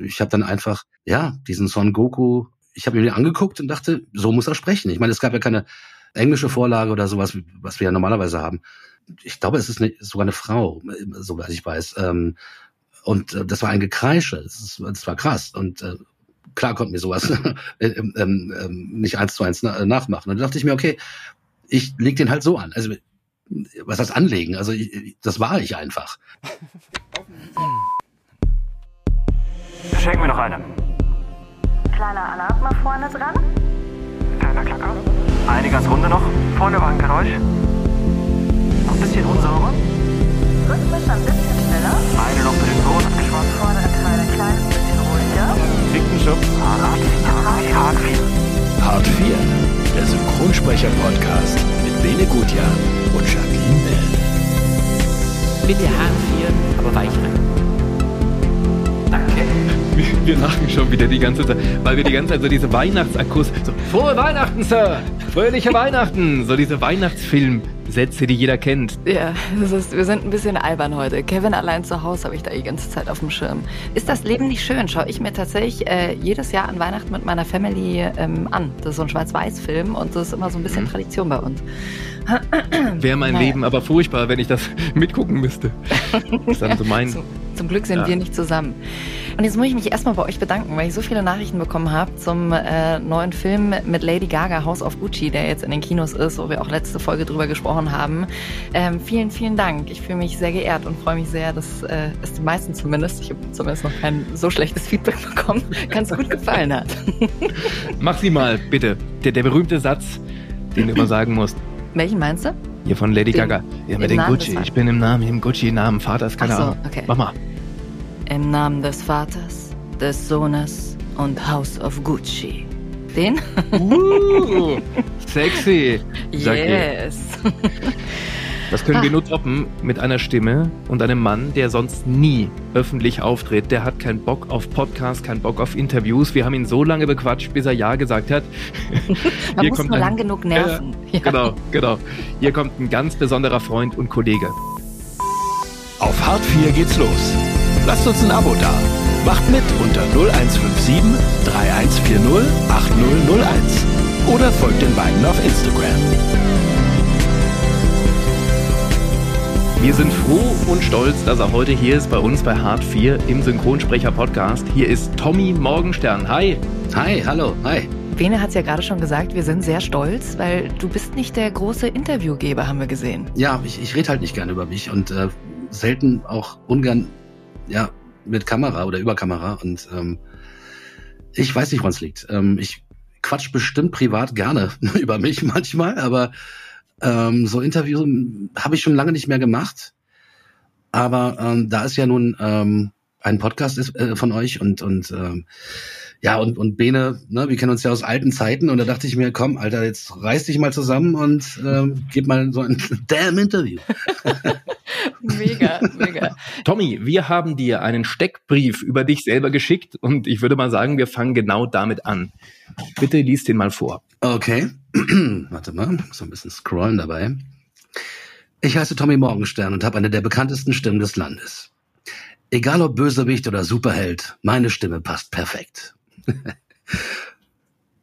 Ich habe dann einfach, ja, diesen Son Goku, ich habe mir den angeguckt und dachte, so muss er sprechen. Ich meine, es gab ja keine englische Vorlage oder sowas, was wir ja normalerweise haben. Ich glaube, es ist eine, sogar eine Frau, soweit ich weiß. Ähm, und äh, das war ein Gekreische. Das, war krass. Und äh, klar konnten wir sowas ähm, ähm, ähm, nicht eins zu eins nachmachen. Und da dachte ich mir, okay, ich leg den halt so an. Also was heißt anlegen? Also das war ich einfach. Schenk mir noch eine. Kleiner Alarm mal vorne dran. Kleiner Klacker. Eine ganz runde noch. Vorne war ein Geräusch. Noch ein bisschen unsauber. Rhythmisch ein bisschen schneller. Eine noch für den Sohn abgeschwommen. Vordere Teil ein kleines bisschen ruhiger. Dicken Schub. Hart 4. Hart 4. Hart 4, der Synchronsprecher-Podcast mit Bene Gutjahr und Jacqueline Bell. Bitte Hart 4, aber weich rein. Wir lachen schon wieder die ganze Zeit, weil wir die ganze Zeit so diese Weihnachtsakkus, so frohe Weihnachten, Sir, fröhliche Weihnachten, so diese Weihnachtsfilmsätze, die jeder kennt. Ja, das ist, wir sind ein bisschen albern heute. Kevin allein zu Hause habe ich da die ganze Zeit auf dem Schirm. Ist das Leben nicht schön? Schaue ich mir tatsächlich äh, jedes Jahr an Weihnachten mit meiner Family ähm, an. Das ist so ein Schwarz-Weiß-Film und das ist immer so ein bisschen Mhm. Tradition bei uns. Wäre mein. Leben aber furchtbar, wenn ich das mitgucken müsste. Das dann so mein. Zum, zum Glück sind Ja. wir nicht zusammen. Und jetzt muss ich mich erstmal bei euch bedanken, weil ich so viele Nachrichten bekommen habe zum äh, neuen Film mit Lady Gaga, House of Gucci, der jetzt in den Kinos ist, wo wir auch letzte Folge drüber gesprochen haben. Ähm, vielen, vielen Dank. Ich fühle mich sehr geehrt und freue mich sehr, dass äh, es den meisten zumindest, ich habe zumindest noch kein so schlechtes Feedback bekommen, ganz gut gefallen hat. Mach sie mal, bitte. Der, der berühmte Satz, den du immer sagen musst. Welchen meinst du? Hier von Lady Den- Gaga. Ja, mit dem Gucci. Ich bin im Namen, im Gucci, Namen Vaters, keine Ach so, Ahnung. okay. Mach mal. Im Namen des Vaters, des Sohnes und House of Gucci. Den? Uh, sexy. Yes. Das können wir Ah. nur toppen mit einer Stimme und einem Mann, der sonst nie öffentlich auftritt. Der hat keinen Bock auf Podcasts, keinen Bock auf Interviews. Wir haben ihn so lange bequatscht, bis er Ja gesagt hat. Man Hier muss kommt nur ein- lang genug nerven. Ja, Genau, genau. Hier kommt ein ganz besonderer Freund und Kollege. Auf Hart 4 geht's los. Lasst uns ein Abo da. Macht mit unter 0157 3140 8001 oder folgt den beiden auf Instagram. Wir sind froh und stolz, dass er heute hier ist bei uns bei Hart 4 im Synchronsprecher-Podcast. Hier ist Tommy Morgenstern. Hi. Hi, hallo, hi. Bene hat es ja gerade schon gesagt, wir sind sehr stolz, weil du bist nicht der große Interviewgeber, haben wir gesehen. Ja, ich, ich rede halt nicht gerne über mich und äh, selten auch ungern ja mit Kamera oder über Kamera und ähm, ich weiß nicht, woran es liegt. Ähm, ich quatsch bestimmt privat gerne über mich manchmal, aber ähm, so Interviews habe ich schon lange nicht mehr gemacht. Aber ähm, da ist ja nun ähm, ein Podcast ist, äh, von euch und und ähm, ja und und Bene, ne, wir kennen uns ja aus alten Zeiten und da dachte ich mir, komm, Alter, jetzt reiß dich mal zusammen und ähm, gib mal so ein damn Interview. Mega, mega. Tommy, wir haben dir einen Steckbrief über dich selber geschickt und ich würde mal sagen, wir fangen genau damit an. Bitte lies den mal vor. Okay, warte mal, so ein bisschen scrollen dabei. Ich heiße Tommy Morgenstern und habe eine der bekanntesten Stimmen des Landes. Egal ob Bösewicht oder Superheld, meine Stimme passt perfekt.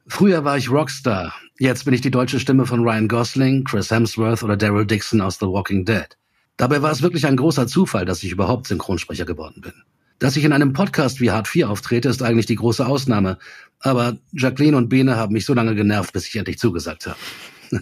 Früher war ich Rockstar, jetzt bin ich die deutsche Stimme von Ryan Gosling, Chris Hemsworth oder Daryl Dixon aus The Walking Dead. Dabei war es wirklich ein großer Zufall, dass ich überhaupt Synchronsprecher geworden bin. Dass ich in einem Podcast wie Hart 4 auftrete, ist eigentlich die große Ausnahme. Aber Jacqueline und Bene haben mich so lange genervt, bis ich endlich zugesagt habe.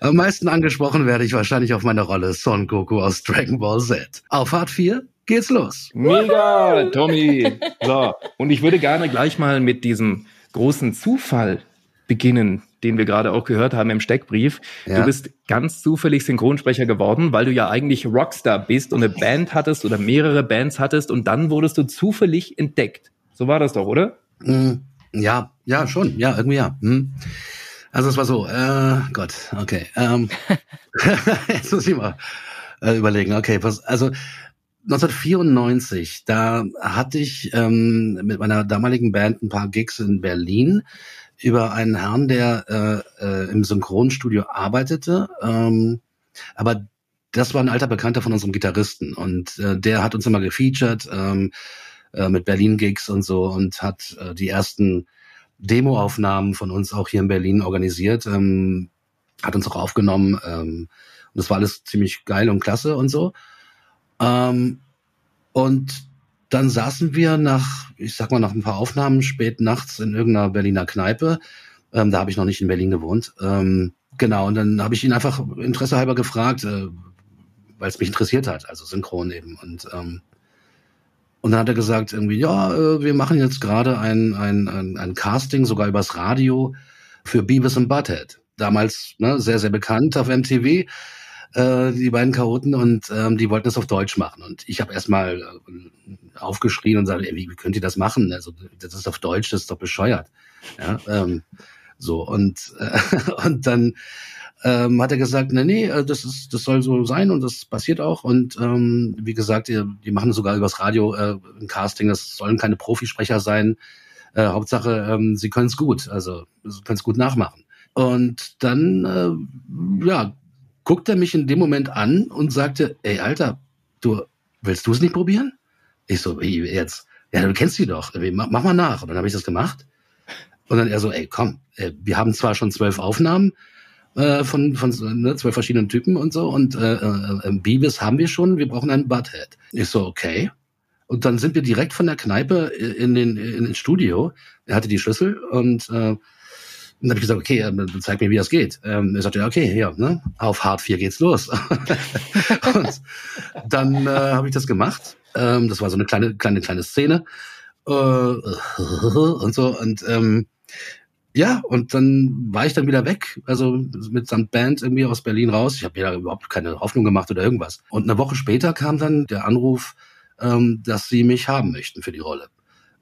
Am meisten angesprochen werde ich wahrscheinlich auf meine Rolle Son Goku aus Dragon Ball Z. Auf Hart 4 geht's los. Mega, Tommy. So, und ich würde gerne gleich mal mit diesem großen Zufall beginnen, den wir gerade auch gehört haben im Steckbrief. Ja. Du bist ganz zufällig Synchronsprecher geworden, weil du ja eigentlich Rockstar bist und eine Band hattest oder mehrere Bands hattest und dann wurdest du zufällig entdeckt. So war das doch, oder? Mm, Ja, ja, schon. Ja, irgendwie ja. Hm. Also es war so, äh, Gott, okay. Ähm, jetzt muss ich mal äh, überlegen. Okay, was, also 1994, da hatte ich ähm, mit meiner damaligen Band ein paar Gigs in Berlin über einen Herrn, der äh, äh, im Synchronstudio arbeitete. Ähm, aber das war ein alter Bekannter von unserem Gitarristen und äh, der hat uns immer gefeatured. Ähm, äh, mit Berlin-Gigs und so und hat äh, die ersten Demoaufnahmen von uns auch hier in Berlin organisiert, ähm, hat uns auch aufgenommen ähm, und das war alles ziemlich geil und klasse und so. Ähm, und dann saßen wir nach, ich sag mal, nach ein paar Aufnahmen spät nachts in irgendeiner Berliner Kneipe. Ähm, da habe ich noch nicht in Berlin gewohnt. Ähm, genau, und dann habe ich ihn einfach interessehalber gefragt, äh, weil es mich interessiert hat, also synchron eben. Und, ähm, und dann hat er gesagt, irgendwie, ja, äh, wir machen jetzt gerade ein, ein, ein, ein Casting, sogar übers Radio, für Beavis und Butthead. Damals ne, sehr, sehr bekannt auf MTV äh, die beiden Chaoten und ähm, die wollten das auf Deutsch machen. Und ich habe erstmal äh, aufgeschrien und sagte, wie, könnt ihr das machen? Also das ist auf Deutsch, das ist doch bescheuert. Ja, ähm, so und äh, und dann ähm, hat er gesagt, nee, nee, äh, das ist, das soll so sein und das passiert auch. Und ähm, wie gesagt, die, die machen sogar übers Radio äh, ein Casting. Das sollen keine Profisprecher sein. Äh, Hauptsache, ähm, sie können es gut, also können es gut nachmachen. Und dann, äh, ja, guckt er mich in dem Moment an und sagte, ey, Alter, du, willst du es nicht probieren? Ich so, wie jetzt? Ja, du kennst sie doch. Mach, mach mal nach. Und dann habe ich das gemacht. Und dann er so, ey, komm, äh, wir haben zwar schon zwölf Aufnahmen äh, von, von ne, zwölf verschiedenen Typen und so und äh, äh, Beavis haben wir schon, wir brauchen einen Butthead. Ich so, okay. Und dann sind wir direkt von der Kneipe in den, in den Studio. Er hatte die Schlüssel und äh, dann habe ich gesagt, okay, ähm, zeig mir, wie das geht. Ähm, er sagte, okay, ja, ne, auf Hard 4 geht's los. und dann äh, habe ich das gemacht. Ähm, das war so eine kleine, kleine, kleine Szene. Äh, und so. Und ähm, ja, und dann war ich dann wieder weg, also mit samt Band irgendwie aus Berlin raus. Ich habe mir da überhaupt keine Hoffnung gemacht oder irgendwas. Und eine Woche später kam dann der Anruf, ähm, dass sie mich haben möchten für die Rolle.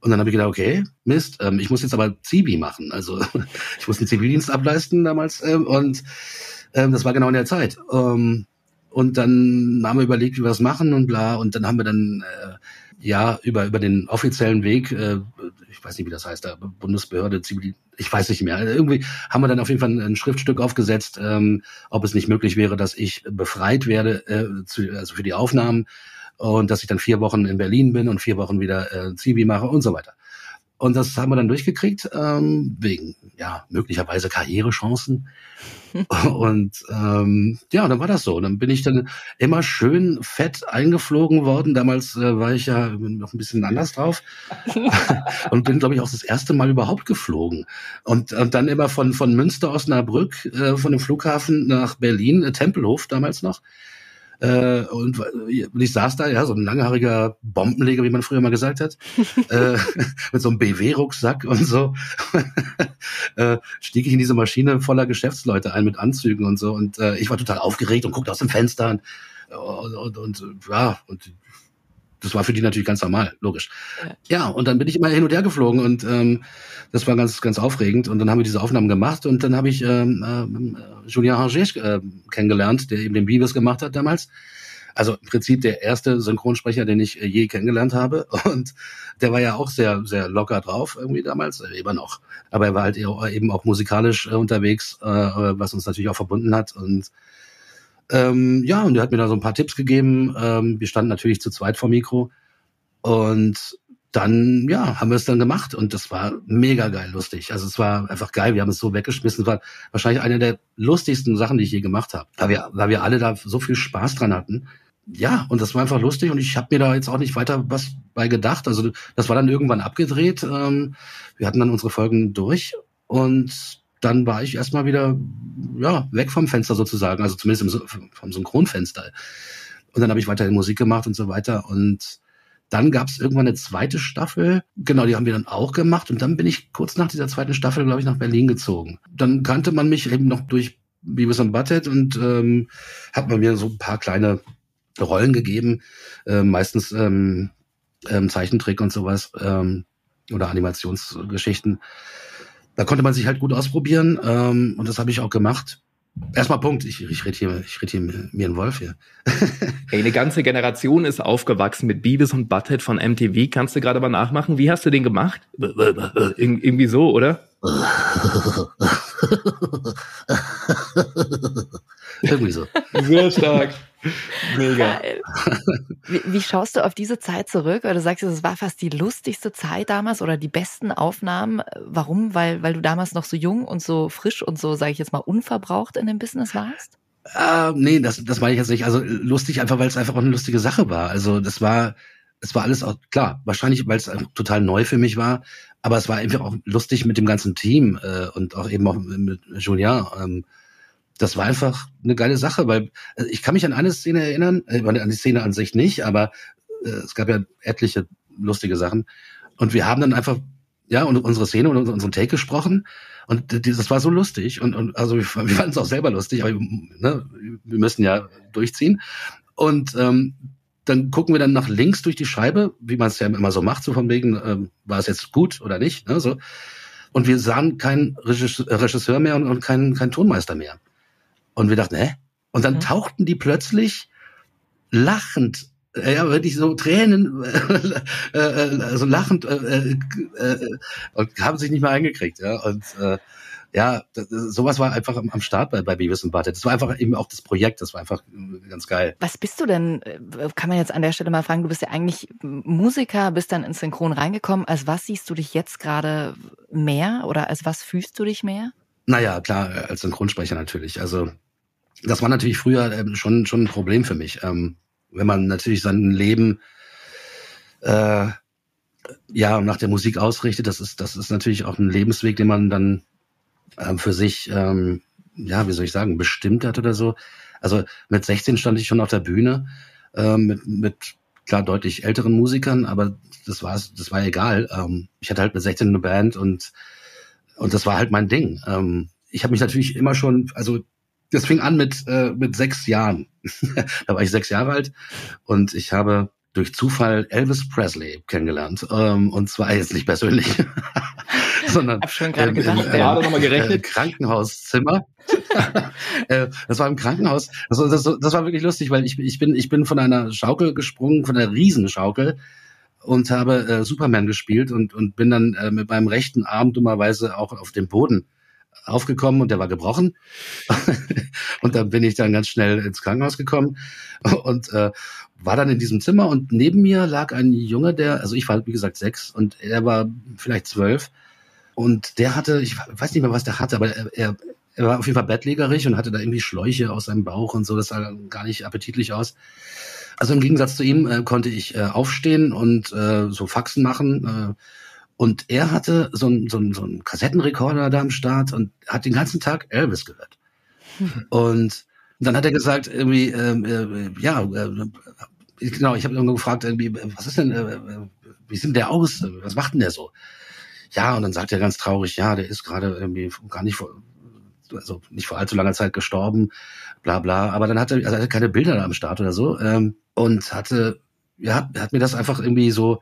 Und dann habe ich gedacht, okay, Mist, ähm, ich muss jetzt aber Zivi machen. Also ich muss einen Zivildienst ableisten damals ähm, und ähm, das war genau in der Zeit. Ähm, und dann haben wir überlegt, wie wir das machen und bla. Und dann haben wir dann äh, ja über über den offiziellen Weg, äh, ich weiß nicht, wie das heißt, da Bundesbehörde Zivil, ich weiß nicht mehr. Irgendwie haben wir dann auf jeden Fall ein Schriftstück aufgesetzt, ähm, ob es nicht möglich wäre, dass ich befreit werde äh, zu, also für die Aufnahmen und dass ich dann vier Wochen in Berlin bin und vier Wochen wieder äh, Zivi mache und so weiter. Und das haben wir dann durchgekriegt, ähm, wegen ja möglicherweise Karrierechancen. und ähm, ja, dann war das so. Dann bin ich dann immer schön fett eingeflogen worden. Damals äh, war ich ja noch ein bisschen anders drauf und bin, glaube ich, auch das erste Mal überhaupt geflogen. Und, und dann immer von von Münster Osnabrück, äh, von dem Flughafen nach Berlin, äh, Tempelhof damals noch. Äh, und, und ich saß da, ja, so ein langhaariger Bombenleger, wie man früher mal gesagt hat, äh, mit so einem BW-Rucksack und so, äh, stieg ich in diese Maschine voller Geschäftsleute ein mit Anzügen und so. Und äh, ich war total aufgeregt und guckte aus dem Fenster und, und, und, und ja, und das war für die natürlich ganz normal, logisch. Ja. ja, und dann bin ich immer hin und her geflogen und ähm, das war ganz, ganz aufregend. Und dann haben wir diese Aufnahmen gemacht und dann habe ich ähm, äh, Julien Hanger äh, kennengelernt, der eben den Beavis gemacht hat damals. Also im Prinzip der erste Synchronsprecher, den ich äh, je kennengelernt habe. Und der war ja auch sehr, sehr locker drauf irgendwie damals, äh, immer noch. Aber er war halt eben auch musikalisch äh, unterwegs, äh, was uns natürlich auch verbunden hat. Und ähm, ja, und er hat mir da so ein paar Tipps gegeben. Ähm, wir standen natürlich zu zweit vor Mikro. Und dann, ja, haben wir es dann gemacht und das war mega geil lustig. Also es war einfach geil. Wir haben es so weggeschmissen. Es war wahrscheinlich eine der lustigsten Sachen, die ich je gemacht habe. Weil wir, weil wir alle da so viel Spaß dran hatten. Ja, und das war einfach lustig und ich habe mir da jetzt auch nicht weiter was bei gedacht. Also das war dann irgendwann abgedreht. Ähm, wir hatten dann unsere Folgen durch und dann war ich erstmal wieder ja, weg vom Fenster sozusagen, also zumindest im, vom Synchronfenster. Und dann habe ich weiterhin Musik gemacht und so weiter. Und dann gab es irgendwann eine zweite Staffel. Genau, die haben wir dann auch gemacht. Und dann bin ich kurz nach dieser zweiten Staffel, glaube ich, nach Berlin gezogen. Dann kannte man mich eben noch durch Beavis and Butthead und ähm, hat man mir so ein paar kleine Rollen gegeben, äh, meistens ähm, ähm, Zeichentrick und sowas ähm, oder Animationsgeschichten da konnte man sich halt gut ausprobieren ähm, und das habe ich auch gemacht. Erstmal Punkt. Ich, ich rede hier, ich rede hier mir ein Wolf hier. hey, eine ganze Generation ist aufgewachsen mit Beavis und Butthead von MTV. Kannst du gerade mal nachmachen? Wie hast du den gemacht? Ir irgendwie so, oder? irgendwie so. Sehr stark. Mega. Wie, wie schaust du auf diese Zeit zurück? Du sagst, es war fast die lustigste Zeit damals oder die besten Aufnahmen. Warum? Weil, weil du damals noch so jung und so frisch und so, sage ich jetzt mal, unverbraucht in dem Business warst? Äh, nee, das, das meine ich jetzt nicht. Also lustig einfach, weil es einfach auch eine lustige Sache war. Also das war, es war alles auch, klar, wahrscheinlich, weil es einfach total neu für mich war, aber es war einfach auch lustig mit dem ganzen Team äh, und auch eben auch mit Julien. Ähm, das war einfach eine geile Sache, weil äh, ich kann mich an eine Szene erinnern, äh, an die Szene an sich nicht, aber äh, es gab ja etliche lustige Sachen. Und wir haben dann einfach, ja, und unsere Szene und unseren Take gesprochen. Und das war so lustig. Und, und also wir, wir fanden es auch selber lustig, aber ne, wir müssen ja durchziehen. Und ähm, dann gucken wir dann nach links durch die Scheibe, wie man es ja immer so macht, so von wegen, ähm, war es jetzt gut oder nicht, ne, so. Und wir sahen keinen Regisseur mehr und, und keinen kein Tonmeister mehr. Und wir dachten, hä? Und dann mhm. tauchten die plötzlich lachend, äh, ja, wirklich so Tränen, äh, äh, also lachend, äh, äh, äh, und haben sich nicht mehr eingekriegt, ja. Und äh, ja, das, sowas war einfach am, Start bei, bei Beavis und Butthead. Das war einfach eben auch das Projekt, das war einfach ganz geil. Was bist du denn, kann man jetzt an der Stelle mal fragen, du bist ja eigentlich Musiker, bist dann ins Synchron reingekommen. Als was siehst du dich jetzt gerade mehr oder als was fühlst du dich mehr? Naja, klar, als Synchronsprecher natürlich. Also das war natürlich früher ähm, schon, schon ein Problem für mich. Ähm, wenn man natürlich sein Leben äh, ja nach der Musik ausrichtet, das ist, das ist natürlich auch ein Lebensweg, den man dann ähm, für sich, ähm, ja, wie soll ich sagen, bestimmt hat oder so. Also mit 16 stand ich schon auf der Bühne ähm, mit, mit klar deutlich älteren Musikern, aber das war das war egal. Ähm, ich hatte halt mit 16 eine Band und und das war halt mein Ding. Ähm, ich habe mich natürlich immer schon, also das fing an mit äh, mit sechs Jahren. da war ich sechs Jahre alt und ich habe durch Zufall Elvis Presley kennengelernt. Ähm, und zwar jetzt nicht persönlich, sondern Hab schon gerade ähm, gedacht, im, ja. noch mal gerechnet. Äh, Krankenhauszimmer. Äh, das war im Krankenhaus. Das, das, das war wirklich lustig, weil ich, ich bin ich bin von einer Schaukel gesprungen, von einer Riesenschaukel und habe äh, Superman gespielt und und bin dann äh, mit meinem rechten Arm dummerweise auch auf dem Boden aufgekommen und der war gebrochen. und dann bin ich dann ganz schnell ins Krankenhaus gekommen und äh, war dann in diesem Zimmer und neben mir lag ein Junge, der, also ich war wie gesagt sechs und er war vielleicht zwölf und der hatte, ich weiß nicht mehr, was der hatte, aber er, er, er war auf jeden Fall bettlägerig und hatte da irgendwie Schläuche aus seinem Bauch und so, das sah gar nicht appetitlich aus. Also im Gegensatz zu ihm äh, konnte ich äh, aufstehen und äh, so Faxen machen. Äh, und er hatte so einen so einen, so einen Kassettenrekorder da am Start und hat den ganzen Tag Elvis gehört. Und dann hat er gesagt, irgendwie, ähm, äh, ja, äh, genau, ich habe irgendwo gefragt, irgendwie, was ist denn, äh, wie sieht der aus? Was macht denn der so? Ja, und dann sagt er ganz traurig, ja, der ist gerade irgendwie gar nicht vor, also nicht vor allzu langer Zeit gestorben, bla bla. Aber dann hatte er, also er hatte keine Bilder da am Start oder so ähm, und hatte, ja, hat mir das einfach irgendwie so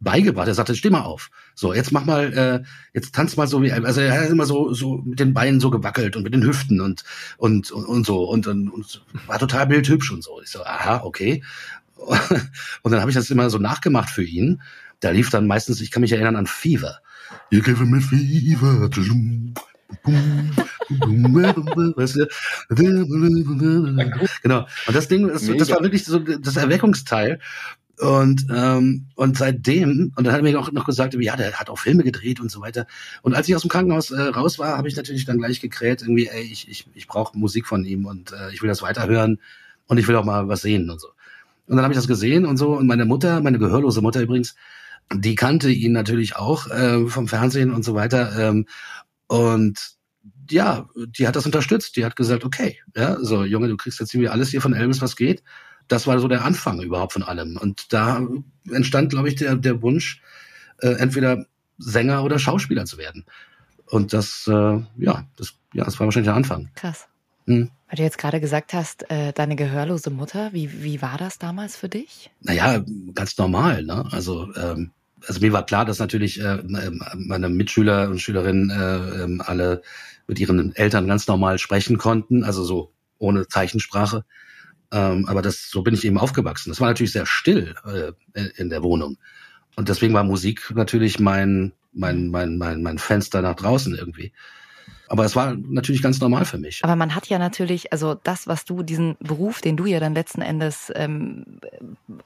beigebracht. Er sagte, steh mal auf. So, jetzt mach mal, äh, jetzt tanz mal so wie, also er hat immer so, so mit den Beinen so gewackelt und mit den Hüften und, und, und, und so und, und, und war total bildhübsch und so. Ich so, aha, okay. Und dann habe ich das immer so nachgemacht für ihn. Da lief dann meistens, ich kann mich erinnern an Fever. You give me fever. Genau. Und das Ding, das, das war wirklich so das Erweckungsteil. Und, ähm, und seitdem, und dann hat er mir auch noch gesagt, ja, der hat auch Filme gedreht und so weiter. Und als ich aus dem Krankenhaus äh, raus war, habe ich natürlich dann gleich gekräht, irgendwie, ey, ich, ich, ich brauche Musik von ihm und äh, ich will das weiterhören und ich will auch mal was sehen und so. Und dann habe ich das gesehen und so. Und meine Mutter, meine gehörlose Mutter übrigens, die kannte ihn natürlich auch äh, vom Fernsehen und so weiter. Ähm, und ja, die hat das unterstützt. Die hat gesagt, okay, ja, so Junge, du kriegst jetzt irgendwie alles hier von Elvis, was geht das war so der Anfang überhaupt von allem. Und da entstand, glaube ich, der, der Wunsch, äh, entweder Sänger oder Schauspieler zu werden. Und das, äh, ja, das, ja, das war wahrscheinlich der Anfang. Krass. Hm. Weil du jetzt gerade gesagt hast, äh, deine gehörlose Mutter, wie, wie war das damals für dich? Naja, ganz normal. Ne? Also, ähm, also mir war klar, dass natürlich äh, meine Mitschüler und Schülerinnen äh, äh, alle mit ihren Eltern ganz normal sprechen konnten, also so ohne Zeichensprache. Ähm, aber das, so bin ich eben aufgewachsen. Das war natürlich sehr still äh, in der Wohnung. Und deswegen war Musik natürlich mein, mein, mein, mein, mein Fenster nach draußen irgendwie. Aber es war natürlich ganz normal für mich. Aber man hat ja natürlich, also das, was du, diesen Beruf, den du ja dann letzten Endes ähm,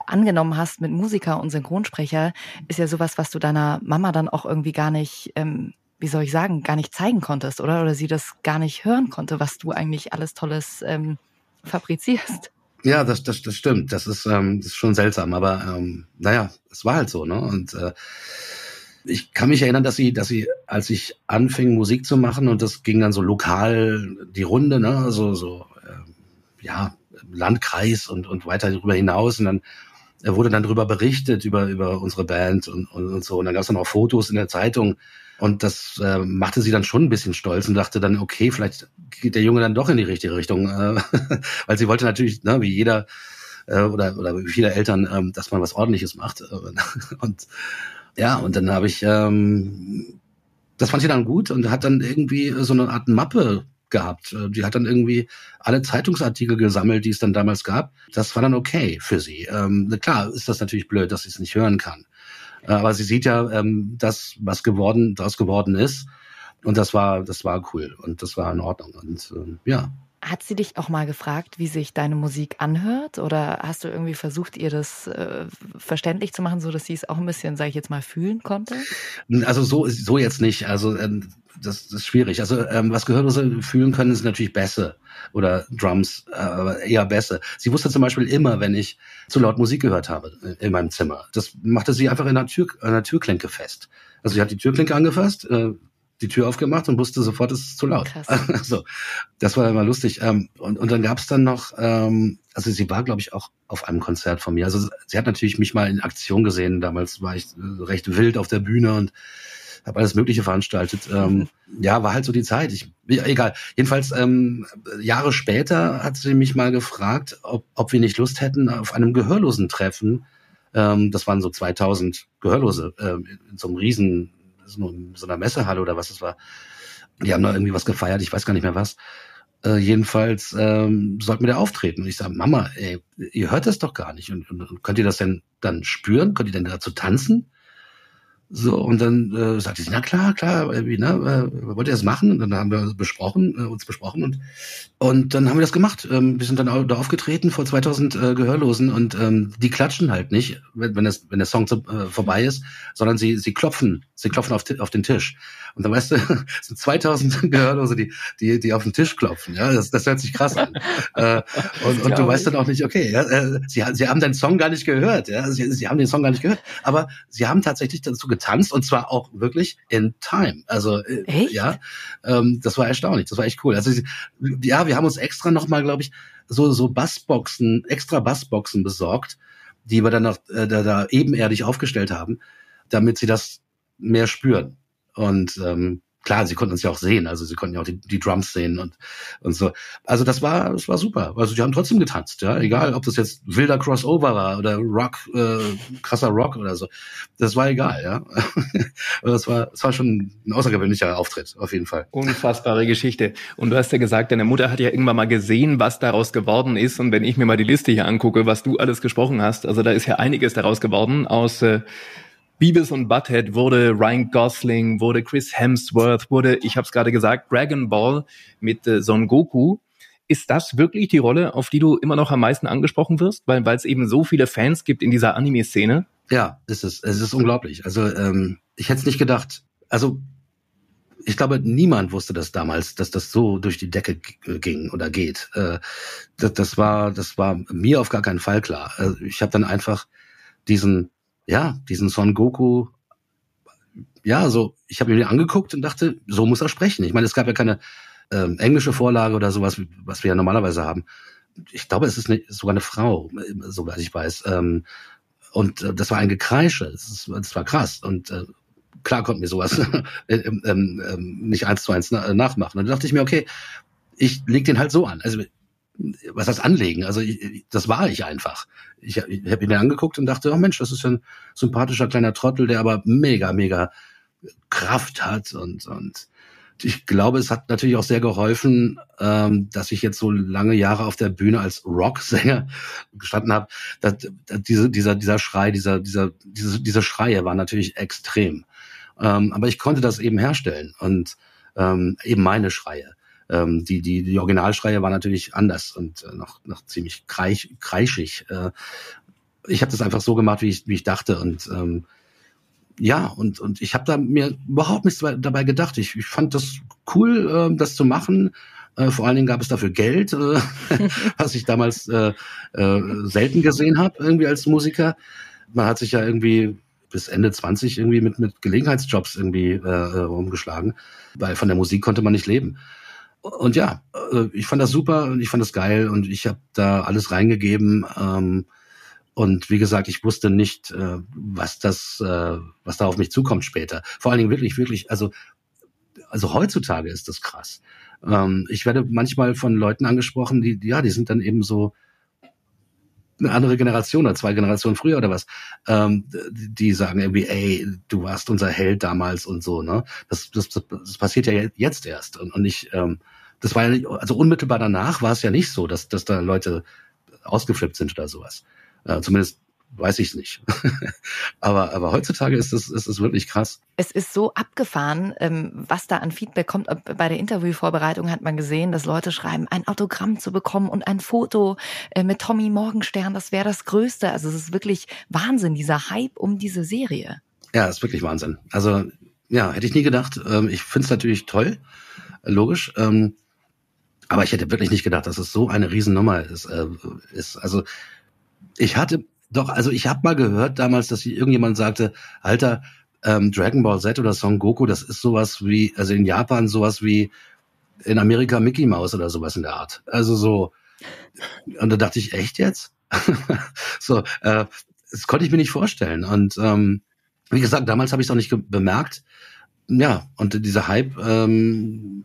angenommen hast mit Musiker und Synchronsprecher, ist ja sowas, was du deiner Mama dann auch irgendwie gar nicht, ähm, wie soll ich sagen, gar nicht zeigen konntest, oder? Oder sie das gar nicht hören konnte, was du eigentlich alles Tolles ähm, fabrizierst. Ja, das, das, das stimmt. Das ist, ähm, das ist schon seltsam, aber ähm, naja, es war halt so, ne? Und äh, ich kann mich erinnern, dass sie, dass sie, als ich anfing, Musik zu machen, und das ging dann so lokal die Runde, ne, so, so, äh, ja, Landkreis und, und weiter darüber hinaus. Und dann äh, wurde dann darüber berichtet, über, über unsere Band und, und, und so. Und dann gab es dann auch Fotos in der Zeitung. Und das äh, machte sie dann schon ein bisschen stolz und dachte dann, okay, vielleicht geht der Junge dann doch in die richtige Richtung. Äh, weil sie wollte natürlich, ne, wie jeder äh, oder, oder wie viele Eltern, ähm, dass man was ordentliches macht. und ja, und dann habe ich, ähm, das fand sie dann gut und hat dann irgendwie so eine Art Mappe gehabt. Äh, die hat dann irgendwie alle Zeitungsartikel gesammelt, die es dann damals gab. Das war dann okay für sie. Ähm, klar ist das natürlich blöd, dass sie es nicht hören kann. Aber sie sieht ja ähm, das, was geworden, daraus geworden ist. Und das war, das war cool und das war in Ordnung. Und ähm, ja, hat sie dich auch mal gefragt, wie sich deine Musik anhört? Oder hast du irgendwie versucht, ihr das äh, verständlich zu machen, so dass sie es auch ein bisschen, sage ich jetzt mal, fühlen konnte? Also so, so jetzt nicht. Also ähm, das, das ist schwierig. Also ähm, was Gehörlose fühlen können, ist natürlich Bässe oder Drums, äh, eher Bässe. Sie wusste zum Beispiel immer, wenn ich zu laut Musik gehört habe in meinem Zimmer. Das machte sie einfach in der, Tür, in Türklinke fest. Also sie hat die Türklinke angefasst, äh, die Tür aufgemacht und wusste sofort, es ist zu laut. Krass. Also, das war immer lustig. Ähm, und, und dann gab es dann noch, ähm, also sie war, glaube ich, auch auf einem Konzert von mir. Also sie hat natürlich mich mal in Aktion gesehen. Damals war ich äh, recht wild auf der Bühne und habe alles Mögliche veranstaltet. Ähm, ja, war halt so die Zeit. Ich, egal. Jedenfalls ähm, Jahre später hat sie mich mal gefragt, ob, ob wir nicht Lust hätten auf einem gehörlosen Treffen. Ähm, das waren so 2000 Gehörlose äh, in so einem riesen so einer Messehalle oder was es war. Die haben da irgendwie was gefeiert, ich weiß gar nicht mehr was. Äh, jedenfalls ähm, sollten wir da auftreten. Und ich sage, Mama, ey, ihr hört das doch gar nicht. Und, und, und könnt ihr das denn dann spüren? Könnt ihr denn dazu tanzen? So, und dann äh, sagte sie, na klar, klar, wie, ne, äh, wollt ihr das machen? Und dann haben wir besprochen, äh, uns besprochen und, und dann haben wir das gemacht. Ähm, wir sind dann auch da aufgetreten vor 2000 äh, Gehörlosen und ähm, die klatschen halt nicht, wenn, wenn, das, wenn der Song zu, äh, vorbei ist, sondern sie, sie klopfen, sie klopfen auf, auf den Tisch. Und dann weißt du, es sind 2000 Gehörlose, die, die, die auf den Tisch klopfen. Ja, das, das hört sich krass an. äh, und, und du weißt dann auch nicht, okay, ja, äh, sie, sie haben deinen Song gar nicht gehört. Ja, sie, sie haben den Song gar nicht gehört, aber sie haben tatsächlich dazu getanzt und zwar auch wirklich in time. Also äh, ja, ähm, das war erstaunlich, das war echt cool. Also ja, wir haben uns extra nochmal, glaube ich, so so Bassboxen, extra Bassboxen besorgt, die wir dann noch äh, da, da ebenerdig aufgestellt haben, damit sie das mehr spüren. Und ähm, klar, sie konnten uns ja auch sehen, also sie konnten ja auch die, die Drums sehen und und so. Also das war das war super. Also die haben trotzdem getanzt, ja, egal, ob das jetzt wilder Crossover war oder Rock, äh, krasser Rock oder so. Das war egal, ja. das war das war schon ein außergewöhnlicher Auftritt auf jeden Fall. Unfassbare Geschichte. Und du hast ja gesagt, deine Mutter hat ja irgendwann mal gesehen, was daraus geworden ist. Und wenn ich mir mal die Liste hier angucke, was du alles gesprochen hast, also da ist ja einiges daraus geworden aus äh, Beavis und Butthead wurde Ryan Gosling, wurde Chris Hemsworth, wurde, ich habe es gerade gesagt, Dragon Ball mit äh, Son Goku. Ist das wirklich die Rolle, auf die du immer noch am meisten angesprochen wirst, weil es eben so viele Fans gibt in dieser Anime-Szene? Ja, ist es. Es ist unglaublich. Also ähm, ich hätte es nicht gedacht. Also ich glaube, niemand wusste das damals, dass das so durch die Decke ging oder geht. Äh, das, das war, das war mir auf gar keinen Fall klar. Also ich habe dann einfach diesen ja, diesen Son Goku, ja, so, ich habe mir angeguckt und dachte, so muss er sprechen. Ich meine, es gab ja keine ähm, englische Vorlage oder sowas, was wir ja normalerweise haben. Ich glaube, es ist eine, sogar eine Frau, soweit ich weiß. Ähm, und äh, das war ein Gekreische. Das, das war krass. Und äh, klar konnten wir sowas ähm, ähm, nicht eins zu eins nachmachen. Und da dachte ich mir, okay, ich leg den halt so an. Also was heißt anlegen? Also ich, das war ich einfach. Ich, ich habe ihn mir angeguckt und dachte, oh Mensch, das ist ein sympathischer kleiner Trottel, der aber mega, mega Kraft hat und und ich glaube, es hat natürlich auch sehr geholfen, ähm, dass ich jetzt so lange Jahre auf der Bühne als Rocksänger gestanden habe. Dass, dass diese, dieser, dieser Schrei, dieser, dieser, diese, diese Schreie waren natürlich extrem. Ähm, aber ich konnte das eben herstellen und ähm, eben meine Schreie. Ähm, die, die, die Originalschreie waren natürlich anders und äh, noch, noch ziemlich kreich, kreischig. Äh, ich habe das einfach so gemacht, wie ich, wie ich dachte. Und ähm, ja, und, und ich habe da mir überhaupt nichts dabei gedacht. Ich, ich fand das cool, äh, das zu machen. Äh, vor allen Dingen gab es dafür Geld, äh, was ich damals äh, äh, selten gesehen habe, irgendwie als Musiker. Man hat sich ja irgendwie bis Ende 20 irgendwie mit, mit Gelegenheitsjobs irgendwie äh, rumgeschlagen, weil von der Musik konnte man nicht leben. Und ja, äh, ich fand das super und ich fand das geil und ich habe da alles reingegeben. Ähm, und wie gesagt, ich wusste nicht, äh, was das, äh, was da auf mich zukommt später. Vor allen Dingen wirklich, wirklich, also, also heutzutage ist das krass. Ähm, ich werde manchmal von Leuten angesprochen, die, ja, die sind dann eben so eine andere Generation oder zwei Generationen früher oder was, ähm, die sagen irgendwie, ey, du warst unser Held damals und so, ne? Das, das, das passiert ja jetzt erst und, und nicht, ähm, das war ja nicht, also unmittelbar danach war es ja nicht so, dass, dass da Leute ausgeflippt sind oder sowas. Äh, zumindest weiß ich es nicht. aber, aber heutzutage ist es, ist es wirklich krass. Es ist so abgefahren, ähm, was da an Feedback kommt. Bei der Interviewvorbereitung hat man gesehen, dass Leute schreiben, ein Autogramm zu bekommen und ein Foto äh, mit Tommy Morgenstern, das wäre das Größte. Also es ist wirklich Wahnsinn, dieser Hype um diese Serie. Ja, ist wirklich Wahnsinn. Also ja, hätte ich nie gedacht. Ähm, ich finde es natürlich toll, logisch. Ähm, aber ich hätte wirklich nicht gedacht, dass es so eine Riesennummer ist. Äh, ist. Also ich hatte doch, also ich habe mal gehört damals, dass irgendjemand sagte, Alter, ähm, Dragon Ball Z oder Son Goku, das ist sowas wie, also in Japan sowas wie in Amerika Mickey Mouse oder sowas in der Art. Also so, und da dachte ich, echt jetzt? so, äh, das konnte ich mir nicht vorstellen. Und ähm, wie gesagt, damals habe ich es auch nicht bemerkt. Ja, und dieser Hype ähm,